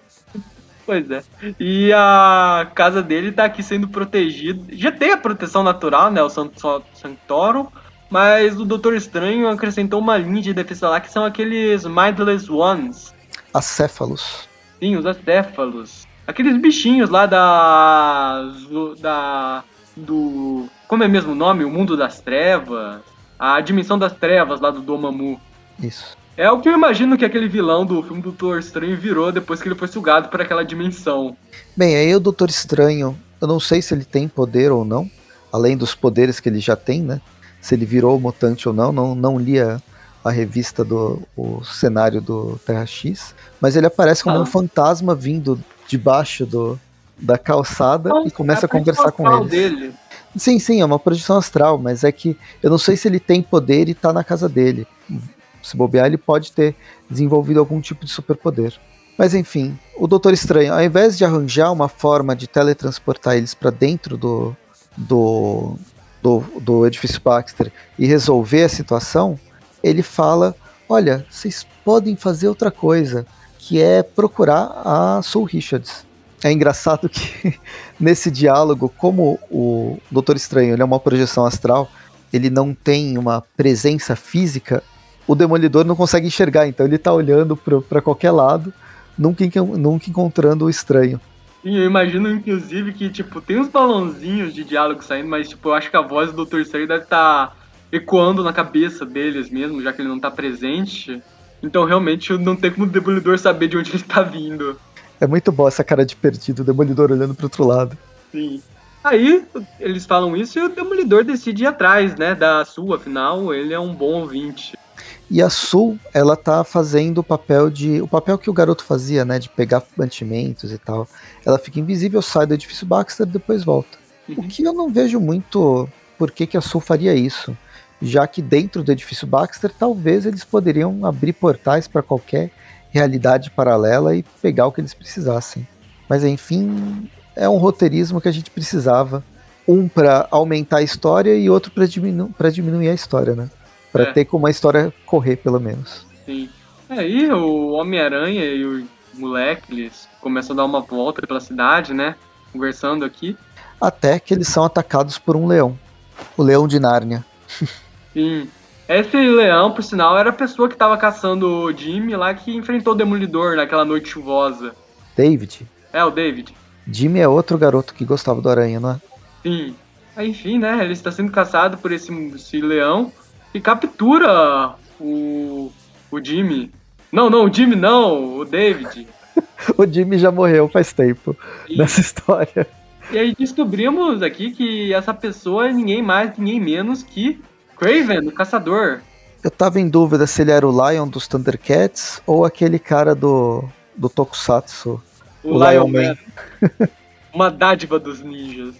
Pois é. E a casa dele tá aqui sendo protegida. Já tem a proteção natural, né? O Santorum. Mas o Doutor Estranho acrescentou uma linha de defesa lá que são aqueles Mindless Ones. Acéfalos. Sim, os acéfalos. Aqueles bichinhos lá da. da. do. Como é mesmo o nome? O Mundo das Trevas. A Dimensão das Trevas lá do Domamu. Isso. É o que eu imagino que aquele vilão do filme do Doutor Estranho virou depois que ele foi sugado por aquela dimensão. Bem, aí o Doutor Estranho, eu não sei se ele tem poder ou não, além dos poderes que ele já tem, né? se ele virou mutante ou não, não, não lia a revista do o cenário do Terra X, mas ele aparece como ah. um fantasma vindo debaixo do, da calçada e começa é a conversar com eles. Dele. Sim, sim, é uma projeção astral, mas é que eu não sei se ele tem poder e tá na casa dele. Se bobear, ele pode ter desenvolvido algum tipo de superpoder. Mas enfim, o Doutor Estranho, ao invés de arranjar uma forma de teletransportar eles para dentro do, do, do, do edifício Baxter e resolver a situação, ele fala: olha, vocês podem fazer outra coisa, que é procurar a Soul Richards. É engraçado que nesse diálogo, como o Doutor Estranho é uma projeção astral, ele não tem uma presença física, o Demolidor não consegue enxergar, então ele está olhando para qualquer lado, nunca, nunca encontrando o estranho. Sim, eu imagino, inclusive, que, tipo, tem uns balãozinhos de diálogo saindo, mas, tipo, eu acho que a voz do Dr. Estranho deve estar tá ecoando na cabeça deles mesmo, já que ele não tá presente. Então realmente não tem como o Demolidor saber de onde ele tá vindo. É muito bom essa cara de perdido, o Demolidor olhando pro outro lado. Sim. Aí eles falam isso e o Demolidor decide ir atrás, né, da sua, afinal ele é um bom ouvinte. E a Sul, ela tá fazendo o papel de. O papel que o garoto fazia, né? De pegar mantimentos e tal. Ela fica invisível, sai do edifício Baxter e depois volta. Uhum. O que eu não vejo muito por que, que a Sul faria isso. Já que dentro do edifício Baxter, talvez eles poderiam abrir portais para qualquer realidade paralela e pegar o que eles precisassem. Mas enfim, é um roteirismo que a gente precisava. Um para aumentar a história e outro para diminu diminuir a história, né? Pra é. ter como a história correr, pelo menos. Sim. Aí é, o Homem-Aranha e o moleque, eles começam a dar uma volta pela cidade, né? Conversando aqui. Até que eles são atacados por um leão. O leão de Nárnia. Sim. Esse leão, por sinal, era a pessoa que tava caçando o Jimmy lá que enfrentou o Demolidor naquela noite chuvosa. David? É, o David. Jimmy é outro garoto que gostava do aranha, não é? Sim. Enfim, né? Ele está sendo caçado por esse, esse leão e captura o, o Jimmy. Não, não, o Jimmy não, o David. o Jimmy já morreu faz tempo e, nessa história. E aí descobrimos aqui que essa pessoa é ninguém mais, ninguém menos que Craven, o caçador. Eu tava em dúvida se ele era o Lion dos Thundercats ou aquele cara do, do Tokusatsu. O, o Lion, Lion Man. Man. Uma dádiva dos ninjas.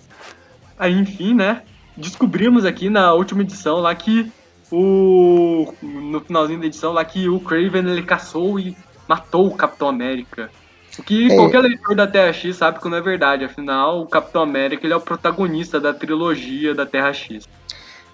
Aí, enfim, né? Descobrimos aqui na última edição lá que o no finalzinho da edição lá que o Craven ele caçou e matou o Capitão América. O que é. qualquer leitor da Terra X sabe que não é verdade. Afinal, o Capitão América ele é o protagonista da trilogia da Terra X.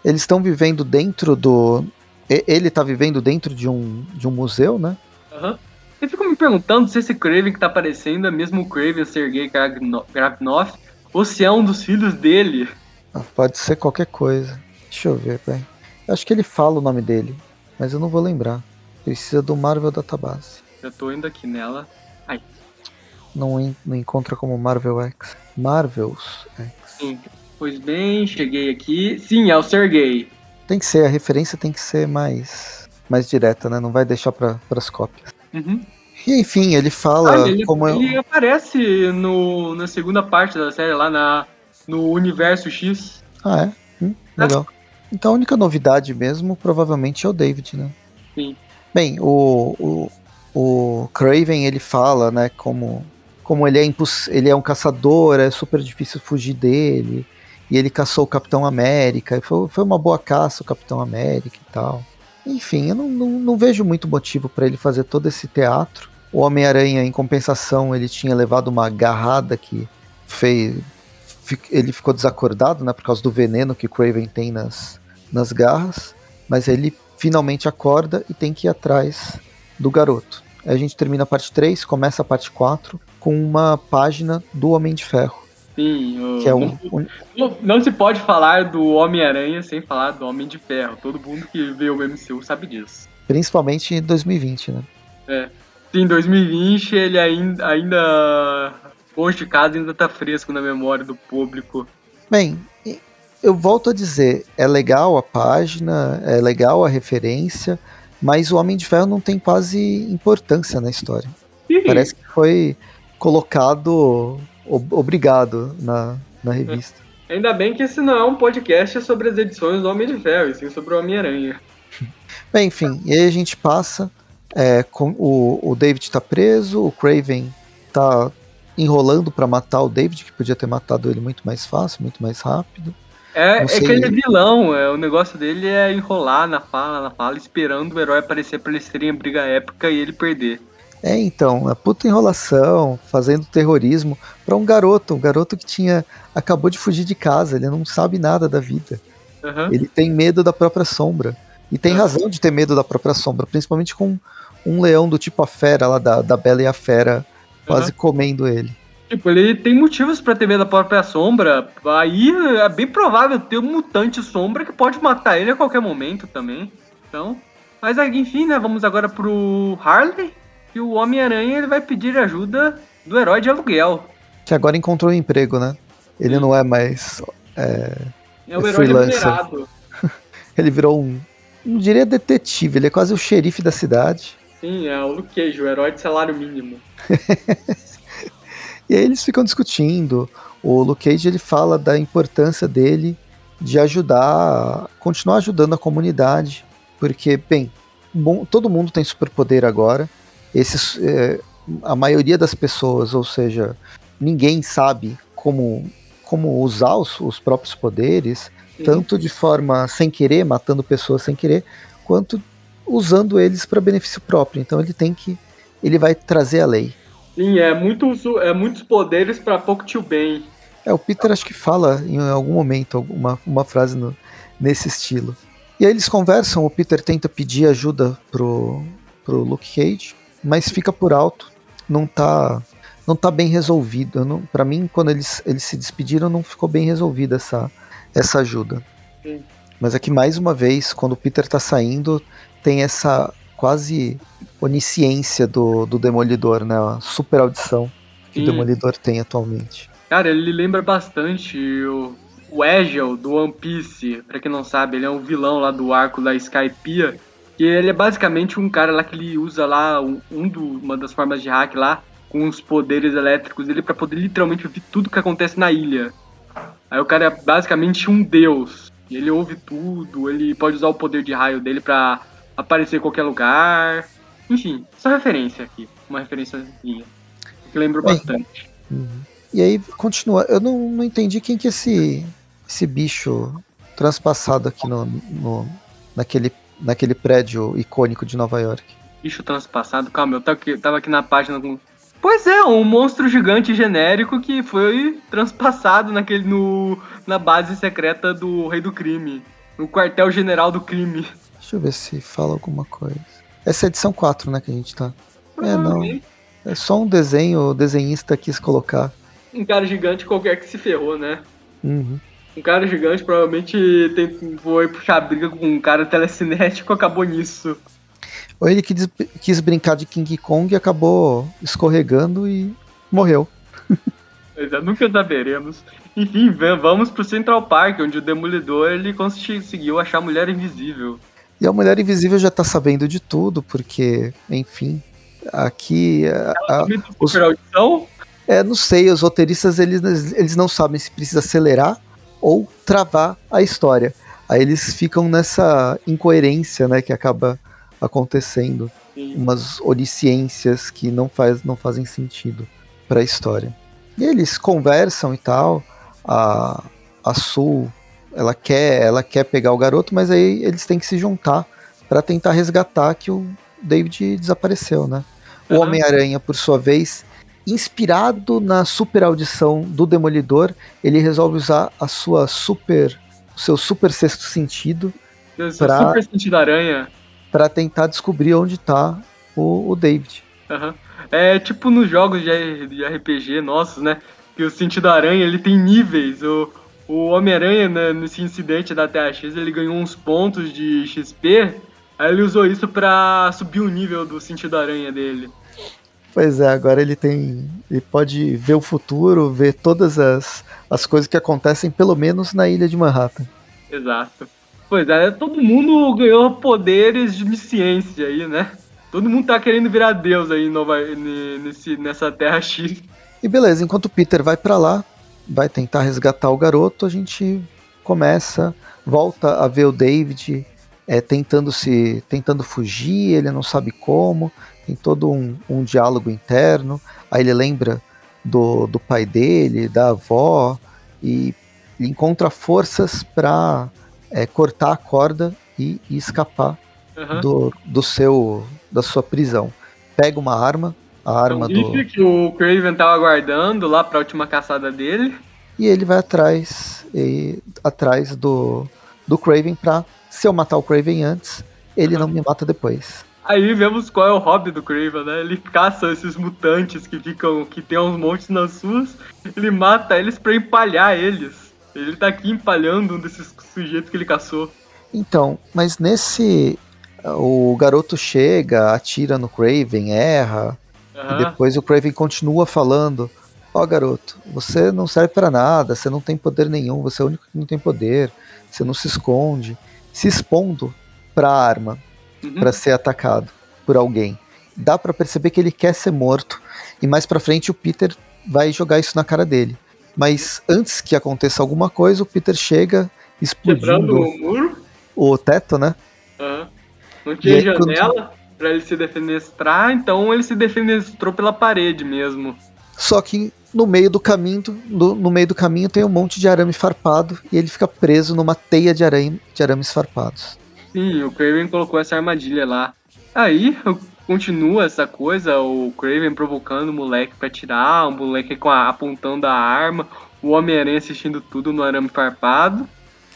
Eles estão vivendo dentro do. Ele está vivendo dentro de um, de um museu, né? Aham. Uhum. Eu fico me perguntando se esse Craven que tá aparecendo é mesmo o Craven Sergei Gravnov ou se é um dos filhos dele. Ah, pode ser qualquer coisa. Deixa eu ver, pai. Acho que ele fala o nome dele, mas eu não vou lembrar. Precisa do Marvel Database. Eu tô indo aqui nela. Ai. Não, não encontra como Marvel X. Marvels X. Sim. Pois bem, cheguei aqui. Sim, é o Sergei. Tem que ser, a referência tem que ser mais, mais direta, né? Não vai deixar para as cópias. Uhum. E enfim, ele fala ah, ele, como ele é... aparece no, na segunda parte da série, lá na, no Universo X. Ah, é? Hum, legal. Então a única novidade mesmo provavelmente é o David, né? Sim. Bem, o, o, o Craven ele fala, né, como, como ele, é ele é um caçador, é super difícil fugir dele, e ele caçou o Capitão América, foi, foi uma boa caça o Capitão América e tal. Enfim, eu não, não, não vejo muito motivo para ele fazer todo esse teatro. O Homem-Aranha, em compensação, ele tinha levado uma garrada que fez, ele ficou desacordado, né, por causa do veneno que Craven tem nas, nas garras, mas ele finalmente acorda e tem que ir atrás do garoto. Aí a gente termina a parte 3, começa a parte 4 com uma página do Homem de Ferro. Sim, que é um, um... Não, não, se pode falar do Homem-Aranha sem falar do Homem de Ferro. Todo mundo que vê o MCU sabe disso. Principalmente em 2020, né? É. Sim, 2020 ele ainda, ainda longe de casa ainda tá fresco na memória do público. Bem, eu volto a dizer, é legal a página, é legal a referência, mas o Homem de Ferro não tem quase importância na história. Parece que foi colocado obrigado na, na revista. Ainda bem que esse não é um podcast sobre as edições do Homem de Ferro, e sim sobre o Homem-Aranha. Bem, enfim, e aí a gente passa. É, com, o, o David tá preso, o Craven tá enrolando para matar o David, que podia ter matado ele muito mais fácil, muito mais rápido. É, é que ele é vilão, é, o negócio dele é enrolar na fala, na fala, esperando o herói aparecer pra eles terem a briga épica e ele perder. É, então, a puta enrolação, fazendo terrorismo para um garoto, um garoto que tinha acabou de fugir de casa, ele não sabe nada da vida. Uhum. Ele tem medo da própria sombra. E tem uhum. razão de ter medo da própria sombra, principalmente com um leão do tipo a fera lá da, da Bela e a Fera quase uhum. comendo ele. Tipo, ele tem motivos para ter medo da própria sombra. Aí é bem provável ter um mutante sombra que pode matar ele a qualquer momento também. Então. Mas enfim, né? Vamos agora pro Harley. E o Homem-Aranha ele vai pedir ajuda do herói de aluguel. Que agora encontrou um emprego, né? Ele não é mais. É, é o é herói remunerado. Ele virou um. Não diria detetive, ele é quase o xerife da cidade. Sim, é o Luke Cage, o herói de salário mínimo. e aí eles ficam discutindo. O Luke Cage ele fala da importância dele de ajudar, continuar ajudando a comunidade, porque, bem, bom, todo mundo tem superpoder agora. Esses, é, a maioria das pessoas, ou seja, ninguém sabe como, como usar os, os próprios poderes, Sim. tanto de forma sem querer, matando pessoas sem querer, quanto usando eles para benefício próprio. Então ele tem que. Ele vai trazer a lei. Sim, é, muito, é muitos poderes para pouco tio bem. É, o Peter acho que fala em algum momento uma, uma frase no, nesse estilo. E aí eles conversam, o Peter tenta pedir ajuda pro, pro Luke Cage, mas fica por alto, não tá não tá bem resolvido. Para mim, quando eles, eles se despediram, não ficou bem resolvida essa, essa ajuda. Sim. Mas aqui, mais uma vez, quando o Peter tá saindo, tem essa quase onisciência do, do Demolidor, né? A super audição que Sim. o Demolidor tem atualmente. Cara, ele lembra bastante o, o Egel do One Piece. Pra quem não sabe, ele é um vilão lá do arco da Skypiea. Que ele é basicamente um cara lá que ele usa lá um, um do, uma das formas de hack lá com os poderes elétricos dele para poder literalmente ouvir tudo que acontece na ilha. Aí o cara é basicamente um deus. Ele ouve tudo, ele pode usar o poder de raio dele para aparecer em qualquer lugar. Enfim, só referência aqui. Uma referênciazinha. Que lembro bastante. Uhum. E aí continua. Eu não, não entendi quem que é esse, esse bicho transpassado aqui no, no, naquele, naquele prédio icônico de Nova York. Bicho transpassado? Calma, eu tava aqui, tava aqui na página com Pois é, um monstro gigante genérico que foi transpassado naquele, no, na base secreta do Rei do Crime. No quartel-general do crime. Deixa eu ver se fala alguma coisa. Essa é a edição 4, né, que a gente tá. É, não. É só um desenho, o desenhista quis colocar. Um cara gigante qualquer que se ferrou, né? Uhum. Um cara gigante provavelmente tem, foi puxar briga com um cara telecinético acabou nisso. Ou ele quis, quis brincar de King Kong e acabou escorregando e morreu. Pois é, nunca saberemos. Enfim, vamos pro Central Park, onde o Demolidor ele conseguiu achar a Mulher Invisível. E a Mulher Invisível já tá sabendo de tudo, porque, enfim, aqui... A, a, os, é, não sei, os roteiristas eles, eles não sabem se precisa acelerar ou travar a história. Aí eles ficam nessa incoerência, né, que acaba acontecendo. Sim. Umas onisciências que não, faz, não fazem sentido para a história. E eles conversam e tal. A, a Sul, ela quer, ela quer pegar o garoto, mas aí eles têm que se juntar para tentar resgatar que o David desapareceu, né? O Homem-Aranha, por sua vez, inspirado na super audição do Demolidor, ele resolve usar a sua super, o seu super sexto sentido. Pra... Super sentido aranha para tentar descobrir onde está o, o David. Uhum. É tipo nos jogos de, de RPG nossos, né? Que o sentido aranha ele tem níveis. O, o Homem-Aranha, né, nesse incidente da Terra X, ele ganhou uns pontos de XP. Aí ele usou isso para subir o nível do sentido aranha dele. Pois é, agora ele tem. Ele pode ver o futuro, ver todas as, as coisas que acontecem, pelo menos na ilha de Manhattan. Exato. Pois é, todo mundo ganhou poderes de ciência aí, né? Todo mundo tá querendo virar Deus aí Nova, nesse, nessa Terra X. E beleza, enquanto o Peter vai para lá, vai tentar resgatar o garoto, a gente começa, volta a ver o David é, tentando se tentando fugir, ele não sabe como, tem todo um, um diálogo interno, aí ele lembra do, do pai dele, da avó, e encontra forças para é, cortar a corda e, e escapar uhum. do, do seu da sua prisão. Pega uma arma, a arma um do que o Craven tava guardando lá para a última caçada dele. E ele vai atrás e, atrás do do Craven para se eu matar o Craven antes, ele uhum. não me mata depois. Aí vemos qual é o hobby do Craven, né? Ele caça esses mutantes que ficam, que tem uns montes nas suas, ele mata eles para empalhar eles. Ele tá aqui empalhando um desses sujeitos que ele caçou. Então, mas nesse. O garoto chega, atira no Craven, erra. Uhum. E depois o Craven continua falando: Ó, oh, garoto, você não serve para nada, você não tem poder nenhum, você é o único que não tem poder, você não se esconde. se expondo para a arma, uhum. para ser atacado por alguém. Dá para perceber que ele quer ser morto e mais para frente o Peter vai jogar isso na cara dele. Mas antes que aconteça alguma coisa, o Peter chega explodindo o muro, o teto, né? Uhum. Não tinha aí, janela quando... para ele se defenestrar, então ele se defenestrou pela parede mesmo. Só que no meio do caminho, no, no, meio do caminho tem um monte de arame farpado e ele fica preso numa teia de, arame, de arames farpados. Sim, o Craven colocou essa armadilha lá. Aí continua essa coisa, o Craven provocando o moleque para tirar, o moleque com a, apontando a arma, o Homem-Aranha assistindo tudo no arame farpado.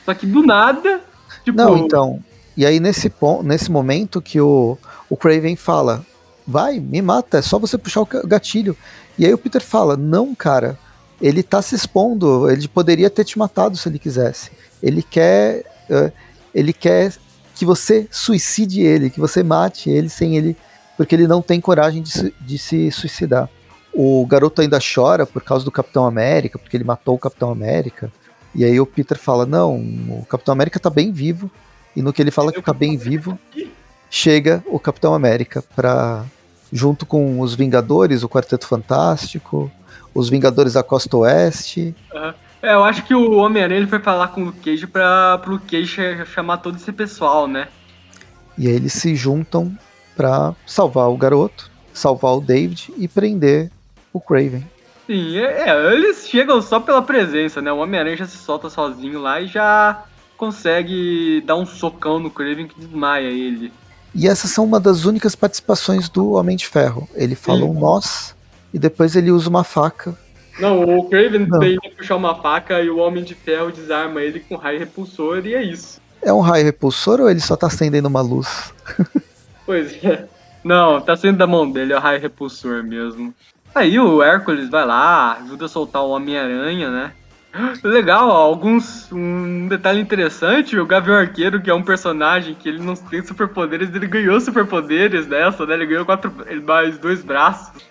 Só que do nada, tipo... Não, então. E aí nesse, nesse momento que o, o Craven fala, vai, me mata, é só você puxar o gatilho. E aí o Peter fala: Não, cara, ele tá se expondo, ele poderia ter te matado se ele quisesse. Ele quer. Ele quer que você suicide ele, que você mate ele sem ele. Porque ele não tem coragem de se, de se suicidar. O garoto ainda chora por causa do Capitão América, porque ele matou o Capitão América. E aí o Peter fala: Não, o Capitão América tá bem vivo. E no que ele fala que tá bem vivo, chega o Capitão América pra junto com os Vingadores, o Quarteto Fantástico, os Vingadores da Costa Oeste. Uhum. É, eu acho que o Homem-Aranha foi falar com o Luke Cage pra o Luke Cage chamar todo esse pessoal, né? E aí eles se juntam para salvar o garoto, salvar o David e prender o Craven. Sim, é, é eles chegam só pela presença, né? O Homem-Aranha já se solta sozinho lá e já consegue dar um socão no Craven que desmaia ele. E essas são uma das únicas participações do Homem de Ferro. Ele fala um nós e depois ele usa uma faca. Não, o Craven tem que puxar uma faca e o Homem de Ferro desarma ele com raio repulsor e é isso. É um raio repulsor ou ele só tá acendendo uma luz? pois é. Não, tá saindo da mão dele, é o raio repulsor mesmo. Aí o Hércules vai lá, ajuda a soltar o Homem-Aranha, né? Legal, alguns. Um detalhe interessante: o Gavião Arqueiro, que é um personagem que ele não tem superpoderes, ele ganhou superpoderes nessa, né? Ele ganhou quatro, mais dois braços.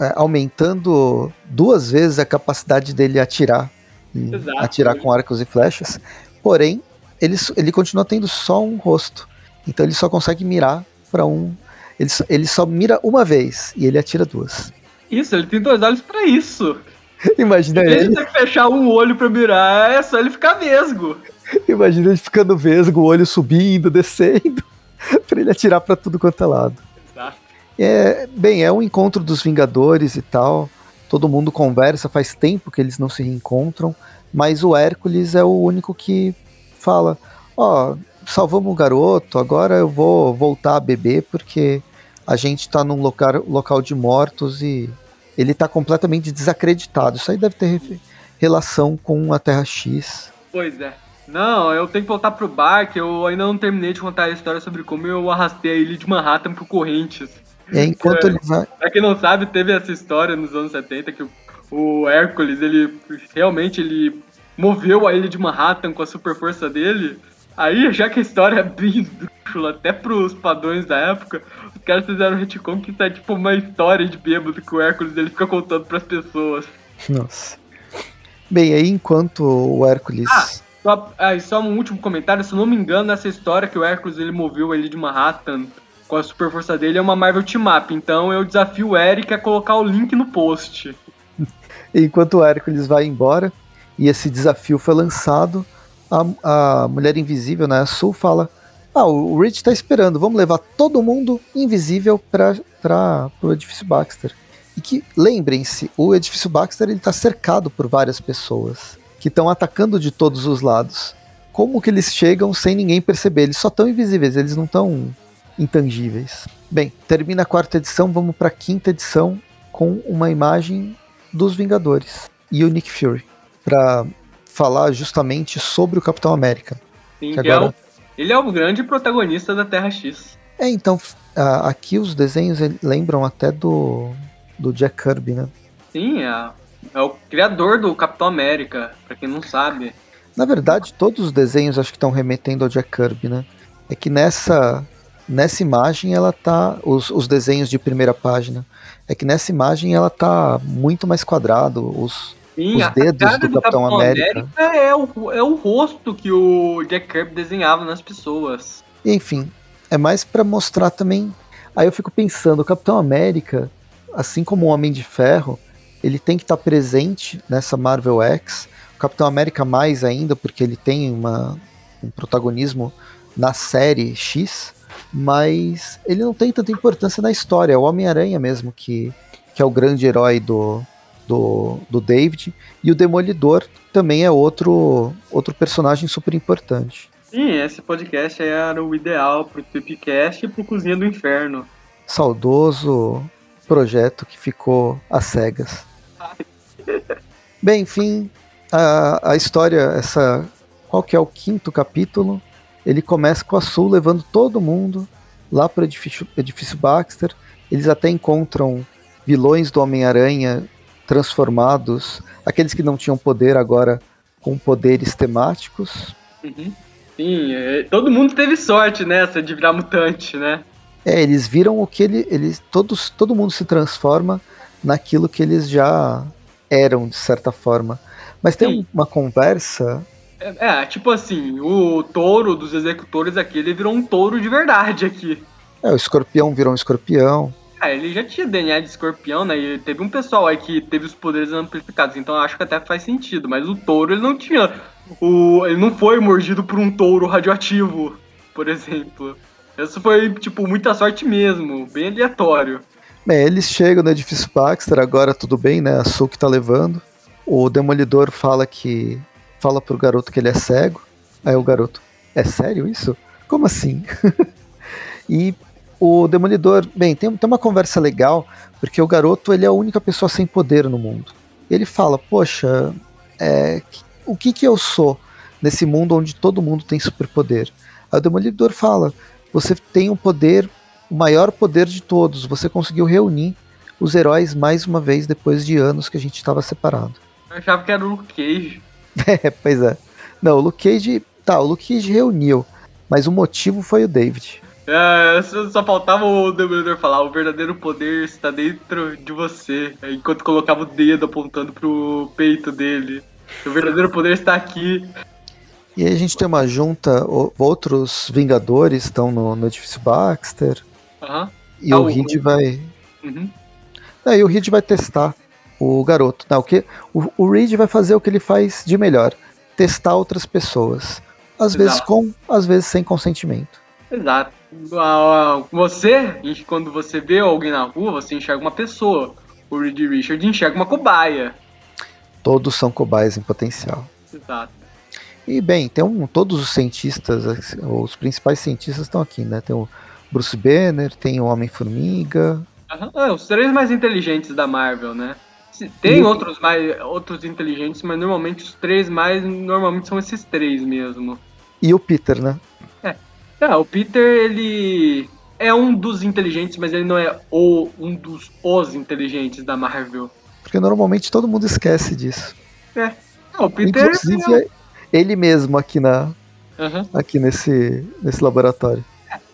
É, aumentando duas vezes a capacidade dele atirar. Exato, atirar com arcos e flechas. Porém, ele, ele continua tendo só um rosto. Então ele só consegue mirar para um. Ele, ele só mira uma vez e ele atira duas. Isso, ele tem dois olhos para isso. Imagina ele. Ele tem que fechar um olho pra mirar, é só ele ficar vesgo. Imagina ele ficando vesgo, o olho subindo, descendo, pra ele atirar pra tudo quanto é lado. Exato. É, bem, é um encontro dos Vingadores e tal. Todo mundo conversa, faz tempo que eles não se reencontram, mas o Hércules é o único que fala: Ó, oh, salvamos o garoto, agora eu vou voltar a beber porque a gente tá num local, local de mortos e ele está completamente desacreditado. Isso aí deve ter relação com a Terra X. Pois é. Não, eu tenho que voltar pro bar, que eu ainda não terminei de contar a história sobre como eu arrastei a ilha de Manhattan pro Correntes. É, enquanto é, ele vai... Pra quem não sabe, teve essa história nos anos 70 que o, o Hércules, ele realmente ele moveu a ilha de Manhattan com a super força dele. Aí, já que a história é bem esdrúxula até pros padrões da época, caras fizeram um retcon que tá tipo uma história de bêbado que o Hércules ele fica contando pras pessoas. Nossa. Bem, aí enquanto o Hércules. Ah, só, ah, só um último comentário, se não me engano, essa história que o Hércules ele moveu ali de Manhattan com a super força dele é uma Marvel Team Up. Então eu desafio o Eric a colocar o link no post. Enquanto o Hércules vai embora e esse desafio foi lançado, a, a Mulher Invisível, né, a Sul, fala: ah, o Rich tá esperando, vamos levar todo mundo invisível para o edifício Baxter. E que, lembrem-se, o edifício Baxter ele tá cercado por várias pessoas que estão atacando de todos os lados. Como que eles chegam sem ninguém perceber? Eles só estão invisíveis, eles não estão intangíveis. Bem, termina a quarta edição, vamos para a quinta edição com uma imagem dos Vingadores e o Nick Fury para falar justamente sobre o Capitão América. Sim, que agora... é ele é o grande protagonista da Terra X. É, então, aqui os desenhos lembram até do, do Jack Kirby, né? Sim, é, é o criador do Capitão América, para quem não sabe. Na verdade, todos os desenhos acho que estão remetendo ao Jack Kirby, né? É que nessa nessa imagem ela tá os, os desenhos de primeira página. É que nessa imagem ela tá muito mais quadrado, os Sim, os a dedos cara do Capitão América. é, o, é o rosto que o Jack Kirby desenhava nas pessoas. Enfim, é mais pra mostrar também. Aí eu fico pensando, o Capitão América, assim como o Homem de Ferro, ele tem que estar presente nessa Marvel X. O Capitão América mais ainda, porque ele tem uma, um protagonismo na série X, mas ele não tem tanta importância na história. É o Homem-Aranha mesmo que, que é o grande herói do, do, do David. E o Demolidor também é outro, outro personagem super importante. Sim, esse podcast era o ideal pro Tipcast e pro Cozinha do Inferno. Saudoso projeto que ficou às cegas. Bem, enfim, a, a história, essa. Qual que é o quinto capítulo? Ele começa com a Sul levando todo mundo lá para o edifício, edifício Baxter. Eles até encontram vilões do Homem-Aranha transformados, aqueles que não tinham poder agora com poderes temáticos. Uhum. Sim, é, todo mundo teve sorte nessa de virar mutante, né? É, eles viram o que ele, eles todos, todo mundo se transforma naquilo que eles já eram de certa forma. Mas tem Sim. uma conversa É, é, tipo assim, o touro dos executores aqui, ele virou um touro de verdade aqui. É, o escorpião virou um escorpião. É, ele já tinha DNA de escorpião, né? E teve um pessoal aí que teve os poderes amplificados, então acho que até faz sentido. Mas o touro, ele não tinha. O, ele não foi mordido por um touro radioativo, por exemplo. Isso foi, tipo, muita sorte mesmo, bem aleatório. Bem, eles chegam no edifício Baxter, agora tudo bem, né? A que tá levando. O Demolidor fala que. Fala pro garoto que ele é cego. Aí o garoto, é sério isso? Como assim? e o Demolidor, bem, tem, tem uma conversa legal, porque o garoto ele é a única pessoa sem poder no mundo. Ele fala, poxa, é, o que que eu sou nesse mundo onde todo mundo tem superpoder? Aí o Demolidor fala, você tem um poder, o maior poder de todos, você conseguiu reunir os heróis mais uma vez depois de anos que a gente estava separado. Eu achava que era o Luke Cage. É, pois é. Não, o Luke Cage, tá, o Luke Cage reuniu, mas o motivo foi o David. É, só, faltava o Demolidor falar, o verdadeiro poder está dentro de você. Enquanto colocava o dedo apontando pro peito dele. O verdadeiro poder está aqui. E aí a gente tem uma junta, o- outros Vingadores estão no, no edifício Baxter, Aham. e Ah, o o- Reed vai. Uhum. Aí o Reed vai testar o garoto. Não, o, que, o, o Reed vai fazer o que ele faz de melhor: testar outras pessoas. Às vezes Exato. com, às vezes sem consentimento. Exato. Ah, Você, quando você vê alguém na rua, você enxerga uma pessoa. O Reed Richard enxerga uma cobaia. Todos são cobaias em potencial. Exato. E bem, tem um, todos os cientistas, os principais cientistas estão aqui, né? Tem o Bruce Banner, tem o Homem-Formiga. É, os três mais inteligentes da Marvel, né? Tem E outros mais outros inteligentes, mas normalmente os três mais normalmente são esses três mesmo. E o Peter, né? É, o Peter ele é um dos inteligentes, mas ele não é o um dos os inteligentes da Marvel. Porque normalmente todo mundo esquece disso. É. O Peter Inclusive é ele mesmo aqui, na, Aham. aqui nesse, nesse laboratório.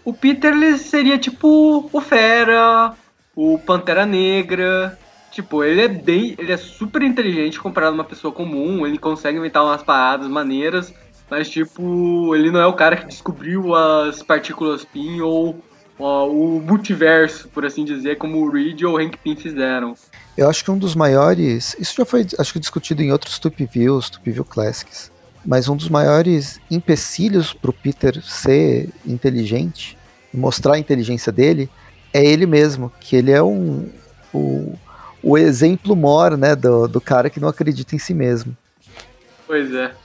O Peter ele seria tipo o Fera, o Pantera Negra. Tipo, ele é bem. Ele é super inteligente comparado a uma pessoa comum. Ele consegue inventar umas paradas maneiras. Mas, tipo, ele não é o cara que descobriu as partículas PIN ou ó, o multiverso, por assim dizer, como o Reed ou o Hank Pym fizeram. Eu acho que um dos maiores. Isso já foi acho que discutido em outros Tup Views, Tup View Classics. Mas um dos maiores empecilhos pro Peter ser inteligente, mostrar a inteligência dele, é ele mesmo. Que ele é um. O, o exemplo maior, né, do, do cara que não acredita em si mesmo. Pois é.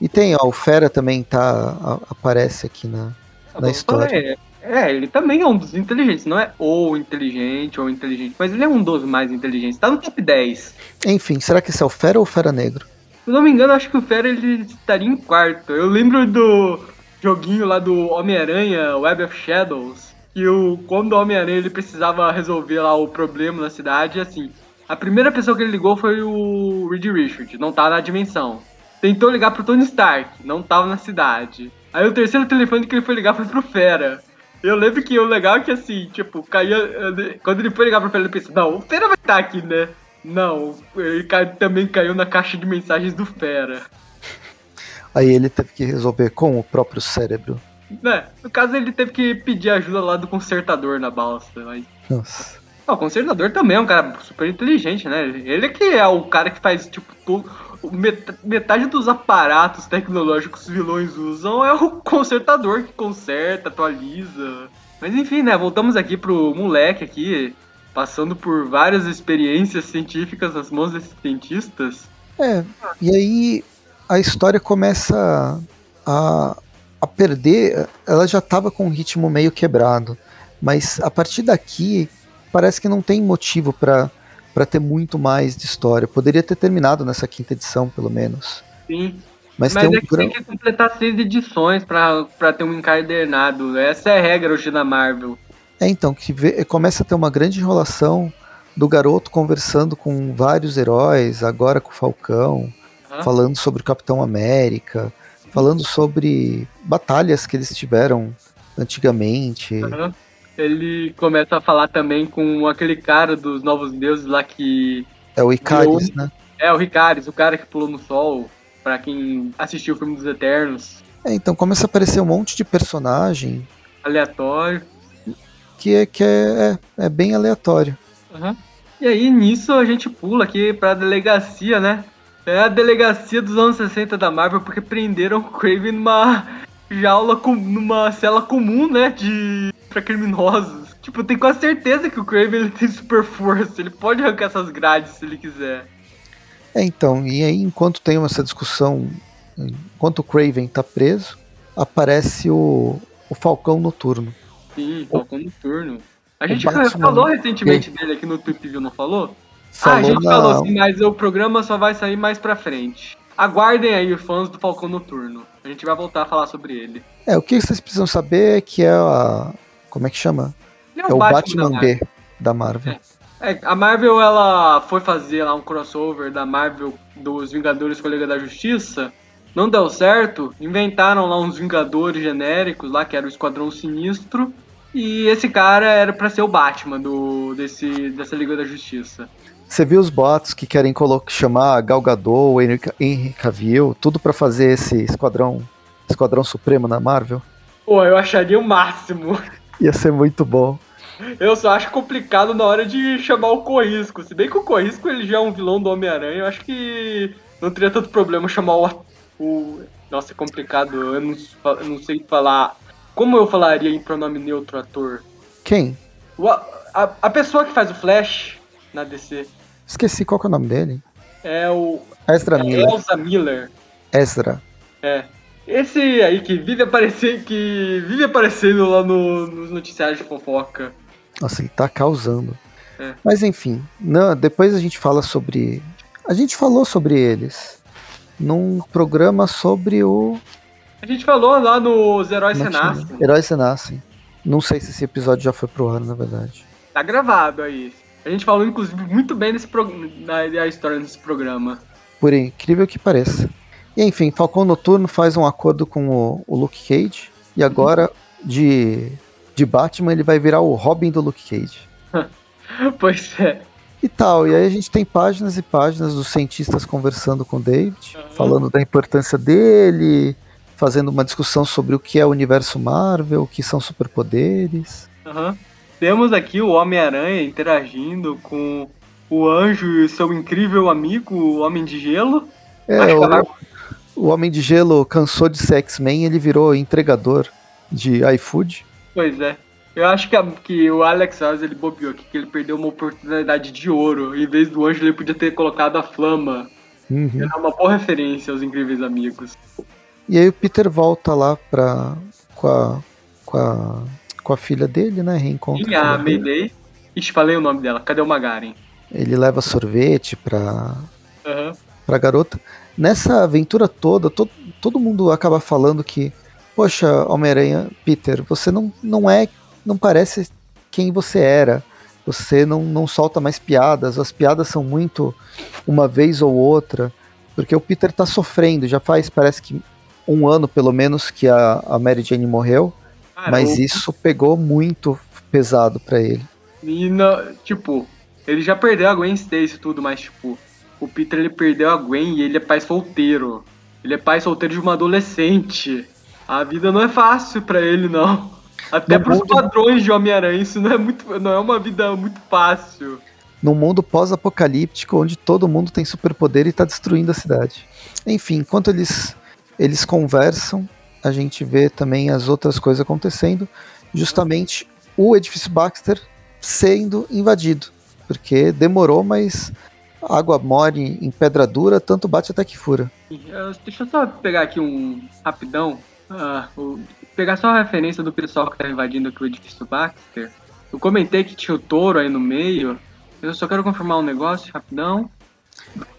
E tem, ó, o Fera também tá. a- aparece aqui na, Tá na bom, história. É, é, ele também é um dos inteligentes. Não é o inteligente ou inteligente, mas ele é um dos mais inteligentes. Tá no top 10. Enfim, será que esse é o Fera ou o Fera Negro? Se eu não me engano, acho que o Fera ele estaria em quarto. Eu lembro do joguinho lá do Homem-Aranha, Web of Shadows, que o, quando o Homem-Aranha ele precisava resolver lá o problema na cidade, assim, a primeira pessoa que ele ligou foi o Reed Richard, não tá na dimensão. Tentou ligar pro Tony Stark, não tava na cidade. Aí o terceiro telefone que ele foi ligar foi pro Fera. Eu lembro que o legal é que assim, tipo, caía. Quando ele foi ligar pro Fera, ele pensou, não, o Fera vai estar aqui, né? Não, ele cai- também caiu na caixa de mensagens do Fera. Aí ele teve que resolver com o próprio cérebro. Né? No caso, ele teve que pedir ajuda lá do consertador na balsa. Mas... Nossa. Ah, o consertador também é um cara super inteligente, né? Ele que é o cara que faz, tipo, todo. Met- Metade dos aparatos tecnológicos que os vilões usam é o consertador que conserta, atualiza. Mas enfim, né? Voltamos aqui pro moleque aqui, passando por várias experiências científicas nas mãos desses cientistas. É, e aí a história começa a, a perder. Ela já estava com um ritmo meio quebrado, mas a partir daqui parece que não tem motivo para para ter muito mais de história. Poderia ter terminado nessa quinta edição, pelo menos. Sim. Mas, Mas, tem um é que tem que completar seis edições pra, pra ter um encadernado. Essa é a regra hoje na Marvel. É, então, que vê- começa a ter uma grande enrolação do garoto conversando com vários heróis, agora com o Falcão, Aham. falando sobre o Capitão América, falando sobre batalhas que eles tiveram antigamente. Aham. Ele começa a falar também com aquele cara dos Novos Deuses lá que. É o Icaris, né? É, o Ricaris, o cara que pulou no sol. Pra quem assistiu o filme dos Eternos. É, então começa a aparecer um monte de personagem Aleatório. que é, que é, é, é bem aleatório. Aham. E aí, nisso, a gente pula aqui pra delegacia, né? É a delegacia dos anos 60 da Marvel, porque prenderam o Craven numa jaula, com, numa cela comum, né? De. pra criminosos. Tipo, eu tenho quase certeza que o Craven ele tem super força. Ele pode arrancar essas grades se ele quiser. É, então, e aí enquanto tem essa discussão, enquanto o Craven tá preso, aparece o, o Falcão Noturno. Sim, Falcão Noturno. A gente falou recentemente dele aqui no View, não falou? ah, a Falou gente na- falou sim, mas o programa só vai sair mais pra frente. Aguardem aí, fãs do Falcão Noturno. A gente vai voltar a falar sobre ele. É, o que vocês precisam saber é que é a. Como é que chama? Ele É o Batman, da Marvel. B da Marvel. É, a Marvel, ela foi fazer lá um crossover da Marvel dos Vingadores com a Liga da Justiça. Não deu certo. Inventaram lá uns Vingadores genéricos lá, que era o Esquadrão Sinistro. E esse cara era pra ser o Batman do, desse, dessa Liga da Justiça. Você viu os boatos que querem chamar Gal Gadot, o Henry Cavill, tudo pra fazer esse esquadrão, esquadrão supremo na Marvel? Pô, eu acharia o máximo. Ia ser muito bom. Eu só acho complicado na hora de chamar o Corrisco. Se bem que o Corrisco ele já é um vilão do Homem-Aranha, eu acho que não teria tanto problema chamar o. o... Nossa, é complicado. Eu não, eu não sei falar. Como eu falaria em pronome neutro ator? Quem? O- a, a pessoa que faz o Flash na DC Esqueci qual que é o nome dele. é o Ezra é Miller. Elsa Miller. Ezra. É. Esse aí que vive aparecendo, que vive aparecendo lá no- nos noticiários de fofoca. Nossa, ele tá causando. É. Mas enfim, não, depois a gente fala sobre. A gente falou sobre eles num programa sobre o. A gente falou lá nos Heróis? Renascem. Heróis Renascem. Não sei se esse episódio já foi pro ar, na verdade. Tá gravado aí. A gente falou, inclusive, muito bem desse pro... da, da história desse programa. Por incrível que pareça. E enfim, Falcão Noturno faz um acordo com o, o Luke Cage. E agora, de, de Batman, ele vai virar o Robin do Luke Cage. Pois é. E tal. E aí a gente tem páginas e páginas dos cientistas conversando com o David, Aham. falando da importância dele, fazendo uma discussão sobre o que é o universo Marvel, o que são superpoderes. Aham. Temos aqui o Homem-Aranha interagindo com o Anjo e seu incrível amigo, o Homem de Gelo. É, que a o, o Homem de Gelo cansou de ser X-Men e ele virou entregador de iFood. Pois é. Eu acho que, a- que o Alex Ross ele bobeou aqui, que ele perdeu uma oportunidade de ouro. Em vez do Anjo, ele podia ter colocado a Flama. Uhum. É uma boa referência aos incríveis amigos. E aí o Peter volta lá pra, com, a, com, a, com a filha dele, né? Reencontra. E a. Ixi, falei o nome dela. Cadê o Magaren? Ele leva sorvete pra, Aham. pra garota. Nessa aventura toda, to, todo mundo acaba falando que, poxa, Homem-Aranha, Peter, você não, não é, não parece quem você era. Você não, não solta mais piadas, as piadas são muito uma vez ou outra, porque o Peter tá sofrendo, já faz, parece que um ano pelo menos que a, a Mary Jane morreu, Cara, mas isso pegou muito pesado pra ele. E, na- tipo, Ele já perdeu a Gwen Stacy e tudo, mas, tipo, o Peter ele perdeu a Gwen e ele é pai solteiro. Ele é pai solteiro de uma adolescente. A vida não é fácil para ele, não. Até para os padrões de Homem-Aranha, isso não é, muito, não é uma vida muito fácil. Num mundo pós-apocalíptico, onde todo mundo tem superpoder e está destruindo a cidade. Enfim, enquanto eles, eles conversam, a gente vê também as outras coisas acontecendo. Justamente o edifício Baxter sendo invadido. Porque demorou, mas água mole em pedra dura, tanto bate até que fura. Deixa eu só pegar aqui um rapidão. Uh, pegar só a referência do pessoal que tá invadindo aqui o edifício Baxter. Eu comentei que tinha o touro aí no meio. Eu só quero confirmar um negócio rapidão.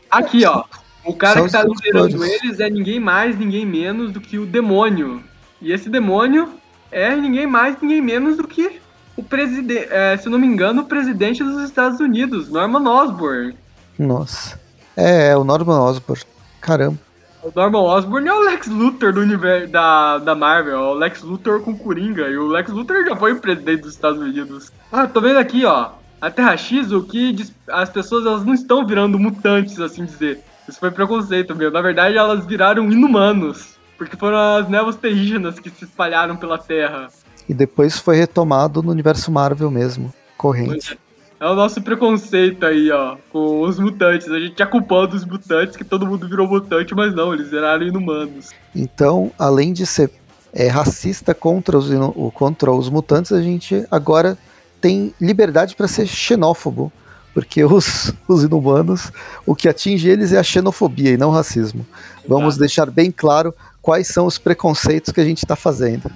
Aqui, ó. O cara que tá liderando eles é ninguém mais, ninguém menos do que o demônio. E esse demônio é ninguém mais, ninguém menos do que o presidente, é, se não me engano, o presidente dos Estados Unidos, Norman Osborn. Nossa. É, é o Norman Osborn. Caramba. O Norman Osborn é o Lex Luthor do universo da, da Marvel, é o Lex Luthor com Coringa, e o Lex Luthor já foi presidente dos Estados Unidos. Ah, tô vendo aqui, ó, a Terra X, o que as pessoas elas não estão virando mutantes, assim dizer. Isso foi preconceito, meu. Na verdade, elas viraram inumanos, porque foram as névoas terrígenas que se espalharam pela Terra. E depois foi retomado no universo Marvel mesmo, corrente. É o nosso preconceito aí, ó, com os mutantes. A gente é culpando os mutantes, que todo mundo virou mutante, mas não, eles viraram inumanos. Então, além de ser é, racista contra os, contra os mutantes, a gente agora tem liberdade para ser xenófobo. Porque os, os inumanos, o que atinge eles é a xenofobia e não o racismo. Vamos deixar bem claro quais são os preconceitos que a gente está fazendo.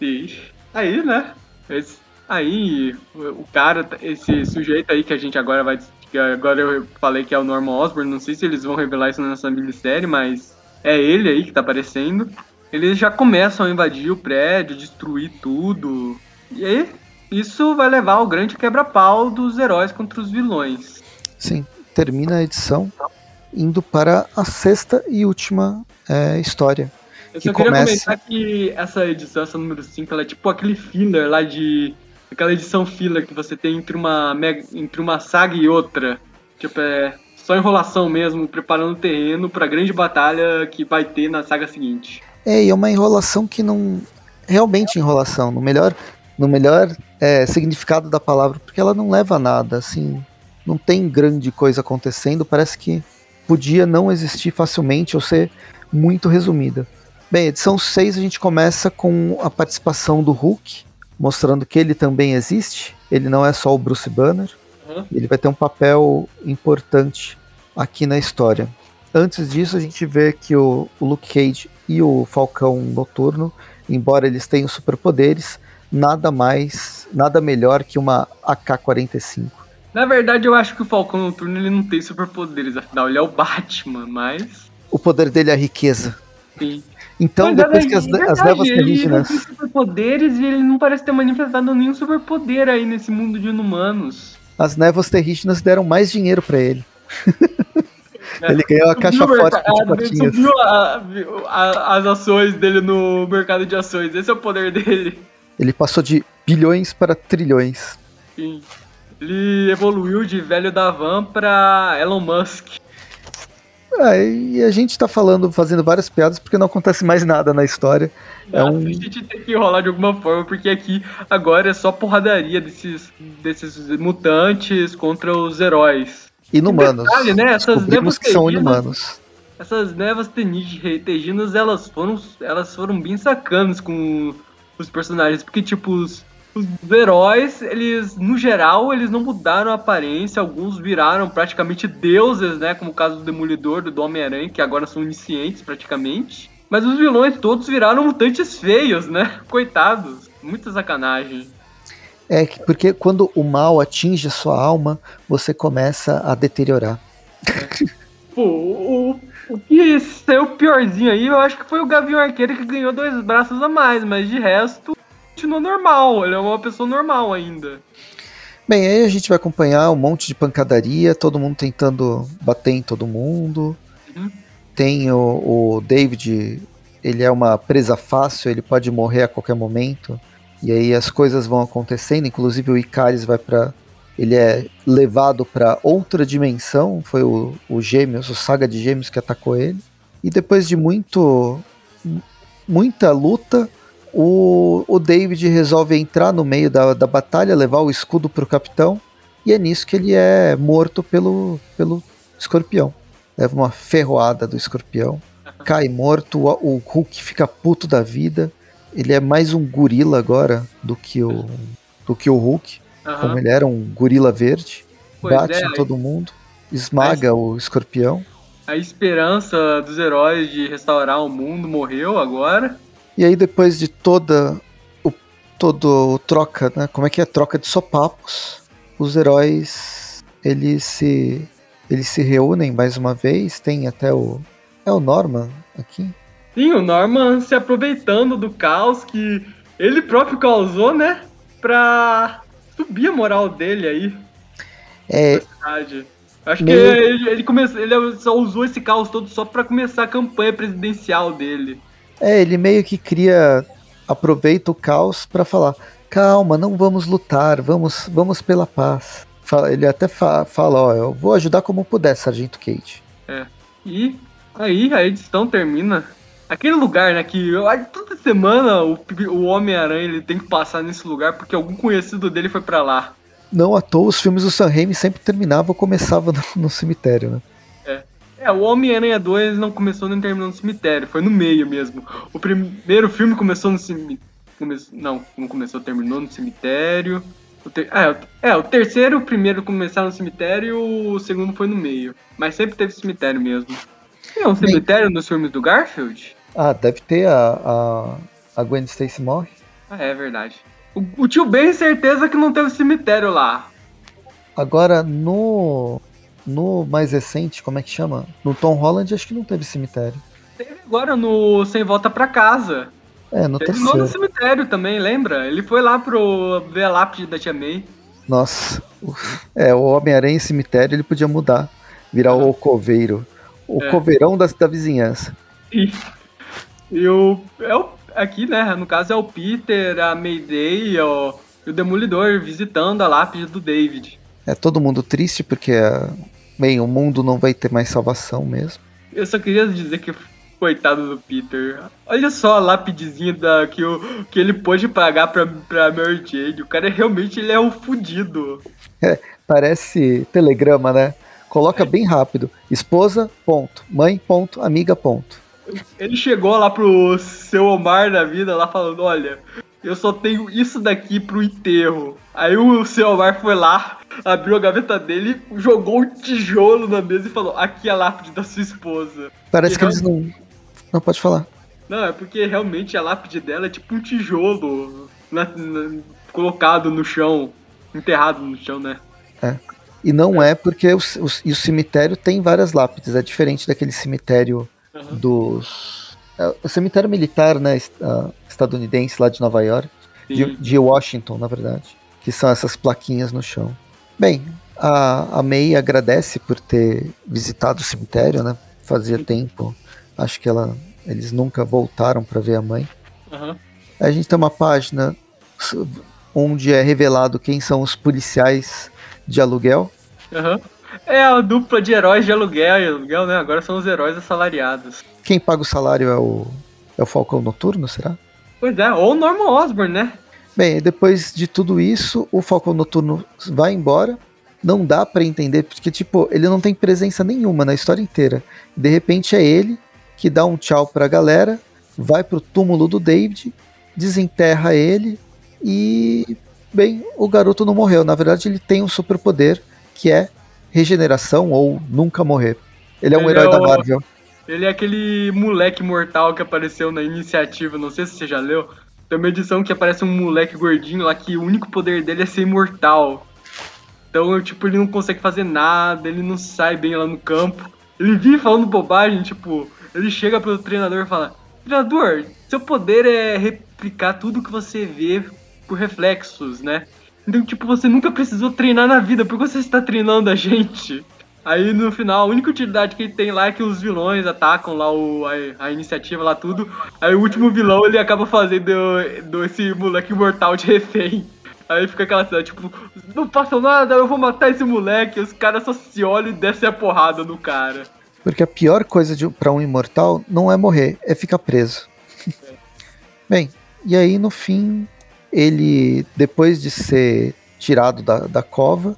Sim. Aí, né? Esse Aí, o cara, esse sujeito aí que a gente agora vai. Agora eu falei que é o Norman Osborn, não sei se eles vão revelar isso nessa minissérie, mas é ele aí que tá aparecendo. Eles já começam a invadir o prédio, destruir tudo. E aí, isso vai levar ao grande quebra-pau dos heróis contra os vilões. Sim, termina a edição indo para a sexta e última é, história. Eu só queria começa... comentar que essa edição, essa número 5, ela é tipo aquele filler lá de aquela edição filler que você tem entre uma, entre uma saga e outra. Tipo, é só enrolação mesmo, preparando o terreno para a grande batalha que vai ter na saga seguinte. É, e é uma enrolação que não. Realmente enrolação, no melhor, no melhor é, significado da palavra, porque ela não leva a nada, assim. Não tem grande coisa acontecendo, parece que podia não existir facilmente ou ser muito resumida. Bem, edição 6 a gente começa com a participação do Hulk, mostrando que ele também existe. Ele não é só o Bruce Banner. Uhum. Ele vai ter um papel importante aqui na história. Antes disso, a gente vê que o, o Luke Cage e o Falcão Noturno, embora eles tenham superpoderes, nada mais, nada melhor que uma AK-45. Na verdade, eu acho que o Falcão Noturno ele não tem superpoderes, afinal, ele é o Batman, mas. O poder dele é a riqueza. Sim. Então, Mas depois que as, verdade, as névoas terrígenas. Ele tem superpoderes e ele não parece ter manifestado nenhum superpoder aí nesse mundo de inumanos. As névoas terrígenas deram mais dinheiro para ele. É, ele ganhou a caixa forte de portinhas. Subiu a, a, as ações dele no mercado de ações. Esse é o poder dele. Ele passou de bilhões para trilhões. Sim. Ele evoluiu de velho da van para Elon Musk. É, e a gente tá falando, fazendo várias piadas porque não acontece mais nada na história. É um... A gente tem que rolar de alguma forma, porque aqui agora é só porradaria desses, desses mutantes contra os heróis. Inumanos. Detalhe, né? Essas névoas que são inumanos. Essas névoas teginas, elas foram, elas foram bem sacanas com os personagens, porque tipo, os, os heróis, eles, no geral, eles não mudaram a aparência, alguns viraram praticamente deuses, né? Como o caso do Demolidor, do Homem-Aranha, que agora são oniscientes praticamente. Mas os vilões todos viraram mutantes feios, né? Coitados. Muita sacanagem. É, porque quando o mal atinge a sua alma, você começa a deteriorar. É. Pô, o, o que saiu piorzinho aí, eu acho que foi o Gavião Arqueiro que ganhou dois braços a mais, mas de resto, continua normal, ele é uma pessoa normal ainda. Bem, aí a gente vai acompanhar um monte de pancadaria, todo mundo tentando bater em todo mundo. Uhum. Tem o, o, David, ele é uma presa fácil, ele pode morrer a qualquer momento. E aí as coisas vão acontecendo, inclusive o Icaris vai para ele é levado para outra dimensão. Foi o, o Gêmeos, o Saga de Gêmeos que atacou ele. E depois de muito muita luta, o, o David resolve entrar no meio da, da batalha, levar o escudo pro capitão. E é nisso que ele é morto pelo, pelo escorpião. Leva uma ferroada do escorpião. Cai morto, o, o Hulk fica puto da vida. Ele é mais um gorila agora do que o, do que o Hulk. Uhum. Como ele era um gorila verde. Pois bate é, em todo mundo. Esmaga a, o escorpião. A esperança dos heróis de restaurar o mundo morreu agora. E aí depois de toda o todo o troca, né? Como é que é troca de sopapos? Os heróis eles se eles se reúnem mais uma vez, tem até o é o Norman aqui. Sim, o Norman se aproveitando do caos que ele próprio causou, né? Pra subir a moral dele aí. É. Acho meio... que ele, ele, começou, ele só usou esse caos todo só para começar a campanha presidencial dele. É, ele meio que cria. Aproveita o caos para falar: calma, não vamos lutar, vamos, vamos pela paz. Ele até fa fala: ó, eu vou ajudar como puder, Sargento Kate. É. E aí a edição termina. Aquele lugar, né, que eu, toda semana o, o Homem-Aranha ele tem que passar nesse lugar porque algum conhecido dele foi para lá. Não à toa, os filmes do Sam Raimi sempre terminavam ou começavam no, no cemitério, né? É, o Homem-Aranha 2 não começou nem terminou no cemitério, foi no meio mesmo. O primeiro filme começou no cemitério. Come... Não, não começou, terminou no cemitério. O ter... é, é, o terceiro, o primeiro começaram no cemitério o segundo foi no meio. Mas sempre teve cemitério mesmo. Tem um cemitério Bem... nos filmes do Garfield? Ah, deve ter a, a, a Gwen Stacy morre. Ah, é verdade. O, o tio Ben, certeza que não teve cemitério lá. Agora, no no mais recente, como é que chama? No Tom Holland, acho que não teve cemitério. Teve agora no Sem Volta para Casa. É, no Terminou terceiro. no cemitério também, lembra? Ele foi lá pro ver a lápide da Tia May. Nossa. É, o Homem-Aranha em cemitério ele podia mudar. Virar o coveiro. O é. coveirão da, da vizinhança. E, e o, é o. Aqui, né? No caso é o Peter, a Mayday o, e o Demolidor visitando a lápide do David. É todo mundo triste porque Bem, o mundo não vai ter mais salvação mesmo. Eu só queria dizer que coitado do Peter. Olha só a lápidezinha da, que, que ele pôde pagar pra, pra Mary Jane. O cara realmente ele é um fudido. É, parece telegrama, né? Coloca é. bem rápido. Esposa, ponto. Mãe, ponto. Amiga, ponto. Ele chegou lá pro seu Omar da vida lá falando, olha, eu só tenho isso daqui pro enterro. Aí o seu Omar foi lá, abriu a gaveta dele, jogou um tijolo na mesa e falou: Aqui é a lápide da sua esposa. Parece que eles não. Não pode falar. Não, é porque realmente a lápide dela é tipo um tijolo na, na, colocado no chão, enterrado no chão, né? É. E não é, é porque o, o, o cemitério tem várias lápides, é diferente daquele cemitério uhum. dos. É, o cemitério militar, né, estadunidense lá de Nova York, de, de Washington, na verdade, que são essas plaquinhas no chão. Bem, a, a May agradece por ter visitado o cemitério, né? Fazia tempo. Acho que ela, eles nunca voltaram para ver a mãe. Uhum. A gente tem uma página onde é revelado quem são os policiais de aluguel. Uhum. É a dupla de heróis de aluguel e aluguel, né? Agora são os heróis assalariados. Quem paga o salário é o, é o Falcão Noturno, será? Pois é, ou o Norman Osborn, né? Bem, depois de tudo isso, o Falcão Noturno vai embora. Não dá para entender, porque, tipo, ele não tem presença nenhuma na história inteira. De repente é ele que dá um tchau pra galera, vai pro túmulo do David, desenterra ele e. Bem, o garoto não morreu. Na verdade, ele tem um superpoder que é regeneração ou nunca morrer. Ele é um ele herói é o... da Marvel. Ele é aquele moleque mortal que apareceu na iniciativa, não sei se você já leu tem uma edição que aparece um moleque gordinho lá que o único poder dele é ser imortal. Então, tipo, ele não consegue fazer nada, ele não sai bem lá no campo. Ele vive falando bobagem, tipo, ele chega pro treinador e fala: Treinador, seu poder é replicar tudo que você vê por reflexos, né? Então, tipo, você nunca precisou treinar na vida, por que você está treinando a gente? Aí no final, a única utilidade que ele tem lá é que os vilões atacam lá o, a, a iniciativa lá tudo. Aí o último vilão ele acaba fazendo do esse moleque mortal de refém. Aí fica aquela cena, tipo, não façam nada, eu vou matar esse moleque. Os caras só se olham e descem a porrada no cara. Porque a pior coisa pra um imortal não é morrer, é ficar preso. É. Bem, e aí no fim, ele, depois de ser tirado da, da cova,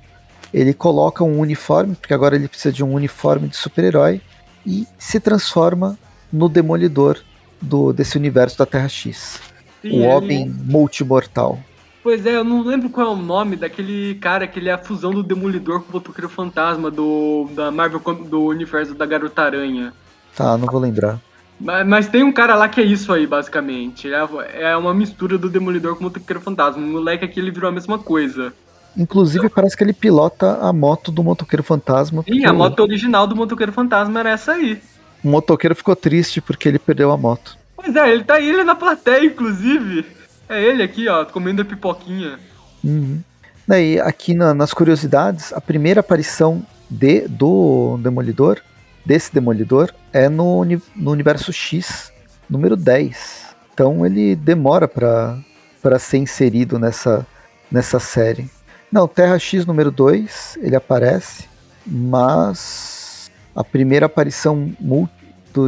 ele coloca um uniforme, porque agora ele precisa de um uniforme de super-herói, e se transforma no demolidor do, desse universo da Terra X. Sim, o homem ele... multimortal. Pois é, eu não lembro qual é o nome daquele cara que ele é a fusão do Demolidor com o Motoqueiro Fantasma do da Marvel do universo da Garota Aranha. Tá, não vou lembrar. Mas, mas, tem um cara lá que é isso aí, basicamente. É, é uma mistura do Demolidor com o Motoqueiro Fantasma. O moleque aqui ele virou a mesma coisa. Inclusive, parece que ele pilota a moto do Motoqueiro Fantasma. Sim, a moto original do Motoqueiro Fantasma era essa aí. O motoqueiro ficou triste porque ele perdeu a moto. Pois é, ele tá ele na plateia, inclusive. É ele aqui, ó, comendo a pipoquinha. Uhum. Daí, aqui na, nas curiosidades, a primeira aparição de, do Demolidor, desse Demolidor, é no, no universo X, número 10. Então ele demora para ser inserido nessa, nessa série. Não, Terra X número 2, ele aparece, mas a primeira aparição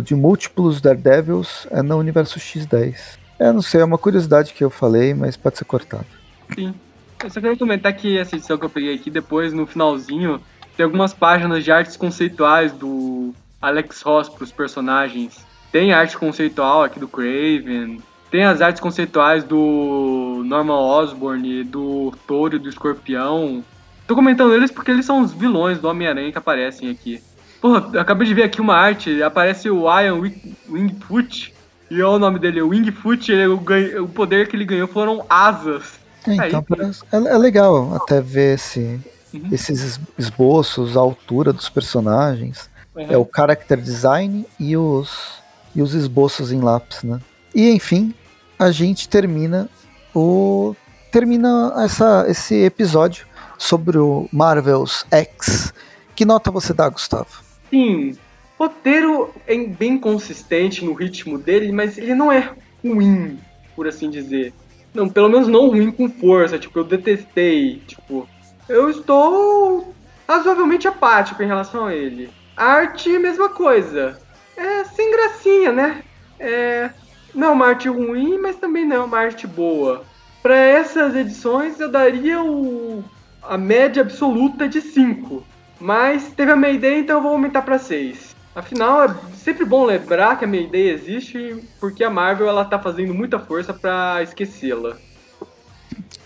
de múltiplos Daredevils é no universo X10. É, não sei, é uma curiosidade que eu falei, mas pode ser cortado. Sim. Eu só quero comentar que essa edição que eu peguei aqui, depois, no finalzinho, tem algumas páginas de artes conceituais do Alex Ross para os personagens. Tem arte conceitual aqui do Craven, tem as artes conceituais do Norman Osborn, do Touro e do Escorpião. Tô comentando eles porque eles são os vilões do Homem-Aranha que aparecem aqui. Porra, eu acabei de ver aqui uma arte, aparece o Iron Wingfoot, e olha o nome dele, o Wingfoot, ele, o, o poder que ele ganhou foram asas. É, então, é, é, legal até ver esse, uhum. esses esboços, a altura dos personagens. Uhum. É o character design e os, e os esboços em lápis, né? E enfim, a gente termina o termina essa, esse episódio sobre o Marvel's X. Que nota você dá, Gustavo? Sim, roteiro é bem consistente no ritmo dele, mas ele não é ruim, por assim dizer. Não, pelo menos não ruim com força, tipo, eu detestei, tipo, eu estou razoavelmente apático em relação a ele. arte, mesma coisa. É sem gracinha, né? É, não é uma arte ruim, mas também não é uma arte boa. Para essas edições eu daria o, a média absoluta de 5. Mas teve a Mayday, então eu vou aumentar para 6. Afinal, é sempre bom lembrar que a Mayday existe porque a Marvel ela tá fazendo muita força para esquecê-la.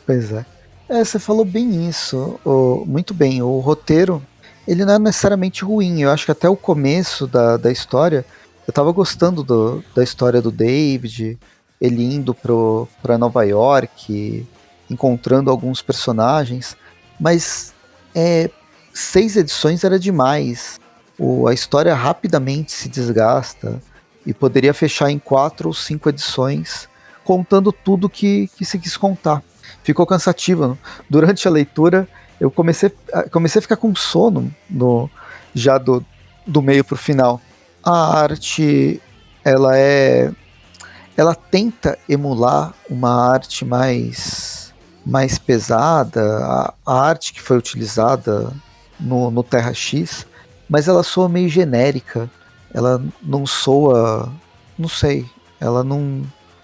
Pois é. É. Você falou bem isso, o, muito bem. O roteiro, ele não é necessariamente ruim. Eu acho que até o começo da, da história, eu tava gostando do, da história do David, ele indo pro, pra Nova York, encontrando alguns personagens, mas é, seis edições era demais o, a história rapidamente se desgasta e poderia fechar em quatro ou cinco edições, contando tudo que, que se quis contar. Ficou cansativo. Durante a leitura, eu comecei, comecei a ficar com sono no, já do, do meio para o final. A arte, ela é. Ela tenta emular uma arte mais, mais pesada, a, a arte que foi utilizada no, no Terra X mas ela soa meio genérica. Ela não soa. Não sei. Ela não,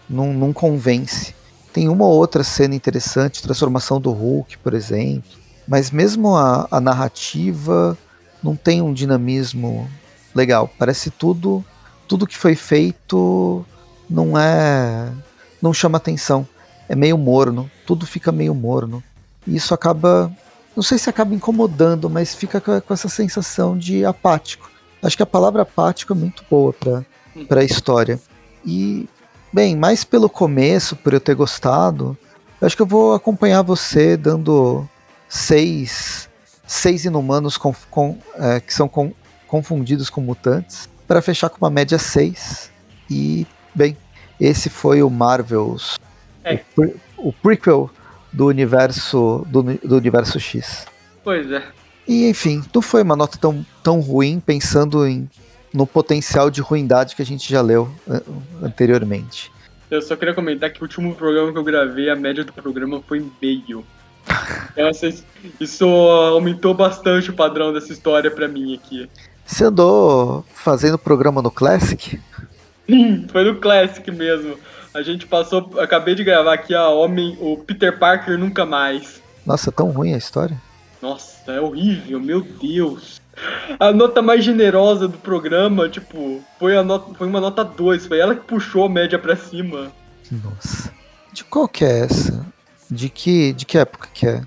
não, não convence. Tem uma ou outra cena interessante, transformação do Hulk, por exemplo. Mas mesmo a, a narrativa não tem um dinamismo legal. Parece tudo. Tudo que foi feito não é. não chama atenção. É meio morno. Tudo fica meio morno. E isso acaba não sei se acaba incomodando, mas fica com, essa sensação de apático. Acho que a palavra apático é muito boa para a história. E, bem, mais pelo começo, por eu ter gostado, eu acho que eu vou acompanhar você dando seis, seis inumanos com, com, é, que são com, confundidos com mutantes, para fechar com uma média 6. E, bem, esse foi o Marvel's. É. O, o prequel do universo do, do universo X. Pois é. E enfim, não foi uma nota tão, tão ruim pensando em, no potencial de ruindade que a gente já leu uh, anteriormente. Eu só queria comentar que o último programa que eu gravei, a média do programa foi meio. Isso aumentou bastante o padrão dessa história pra mim aqui. Você andou fazendo programa no Classic? Foi no Classic mesmo. A gente passou. Acabei de gravar aqui a Homem, o Peter Parker Nunca Mais. Nossa, tão ruim a história. Nossa, é horrível, meu Deus. A nota mais generosa do programa, tipo, foi, a nota, foi uma nota 2. Foi ela que puxou a média pra cima. Nossa. De qual que é essa? De que, de que época que é?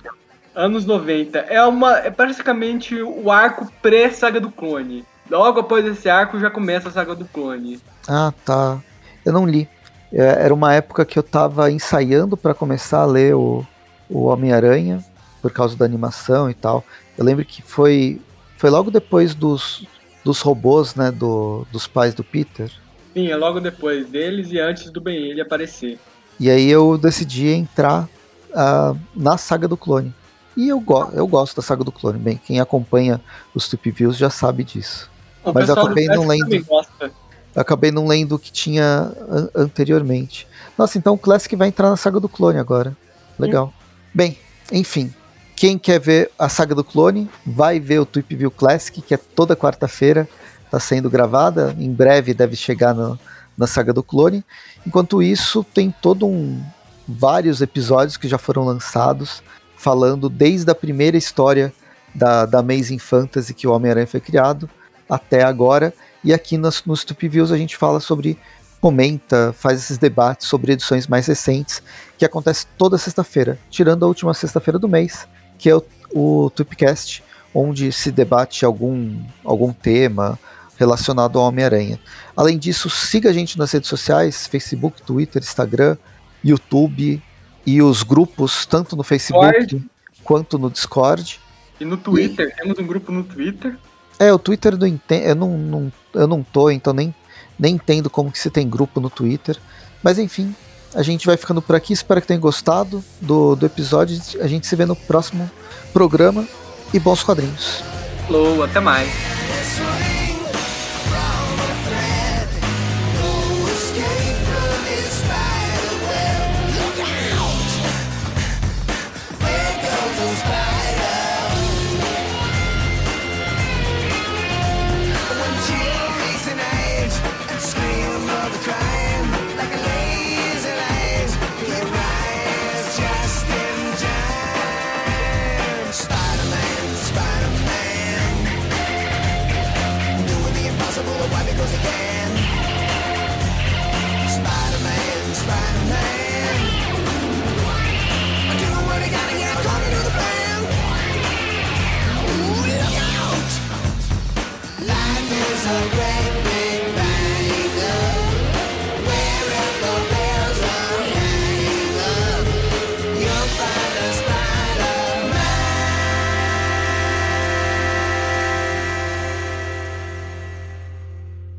Anos 90. É uma. É praticamente o arco pré-saga do clone. Logo após esse arco já começa a saga do clone. Ah, tá. Eu não li. É, era uma época que eu tava ensaiando para começar a ler o, o Homem-Aranha, por causa da animação e tal. Eu lembro que foi, foi logo depois dos, dos robôs, né, do, dos pais do Peter. Sim, é logo depois deles e antes do Ben ele aparecer. E aí eu decidi entrar uh, na saga do clone. E eu, go eu gosto da saga do clone. Bem, quem acompanha os Tip Views já sabe disso. O Mas eu acabei não lendo. acabei não lendo o que tinha an anteriormente. Nossa, então o Classic vai entrar na saga do clone agora. Legal. Hum. Bem, enfim. Quem quer ver a saga do clone, vai ver o Tweep View Classic, que é toda quarta-feira, está sendo gravada. Em breve deve chegar no, na saga do clone. Enquanto isso, tem todo um vários episódios que já foram lançados falando desde a primeira história da, da Amazing Fantasy que o Homem-Aranha foi criado até agora. E aqui nos, nos Tupi Views a gente fala sobre, comenta, faz esses debates sobre edições mais recentes, que acontece toda sexta-feira, tirando a última sexta-feira do mês, que é o, o Tupcast, onde se debate algum, algum tema relacionado ao Homem-Aranha. Além disso, siga a gente nas redes sociais, Facebook, Twitter, Instagram, YouTube, e os grupos, tanto no Facebook Discord. quanto no Discord. E no Twitter, e... temos um grupo no Twitter. É, o Twitter não entendo, eu não, não, eu não tô, então nem, nem entendo como que se tem grupo no Twitter. Mas enfim, a gente vai ficando por aqui. Espero que tenham gostado do, do episódio. A gente se vê no próximo programa. E bons quadrinhos. Falou, até mais.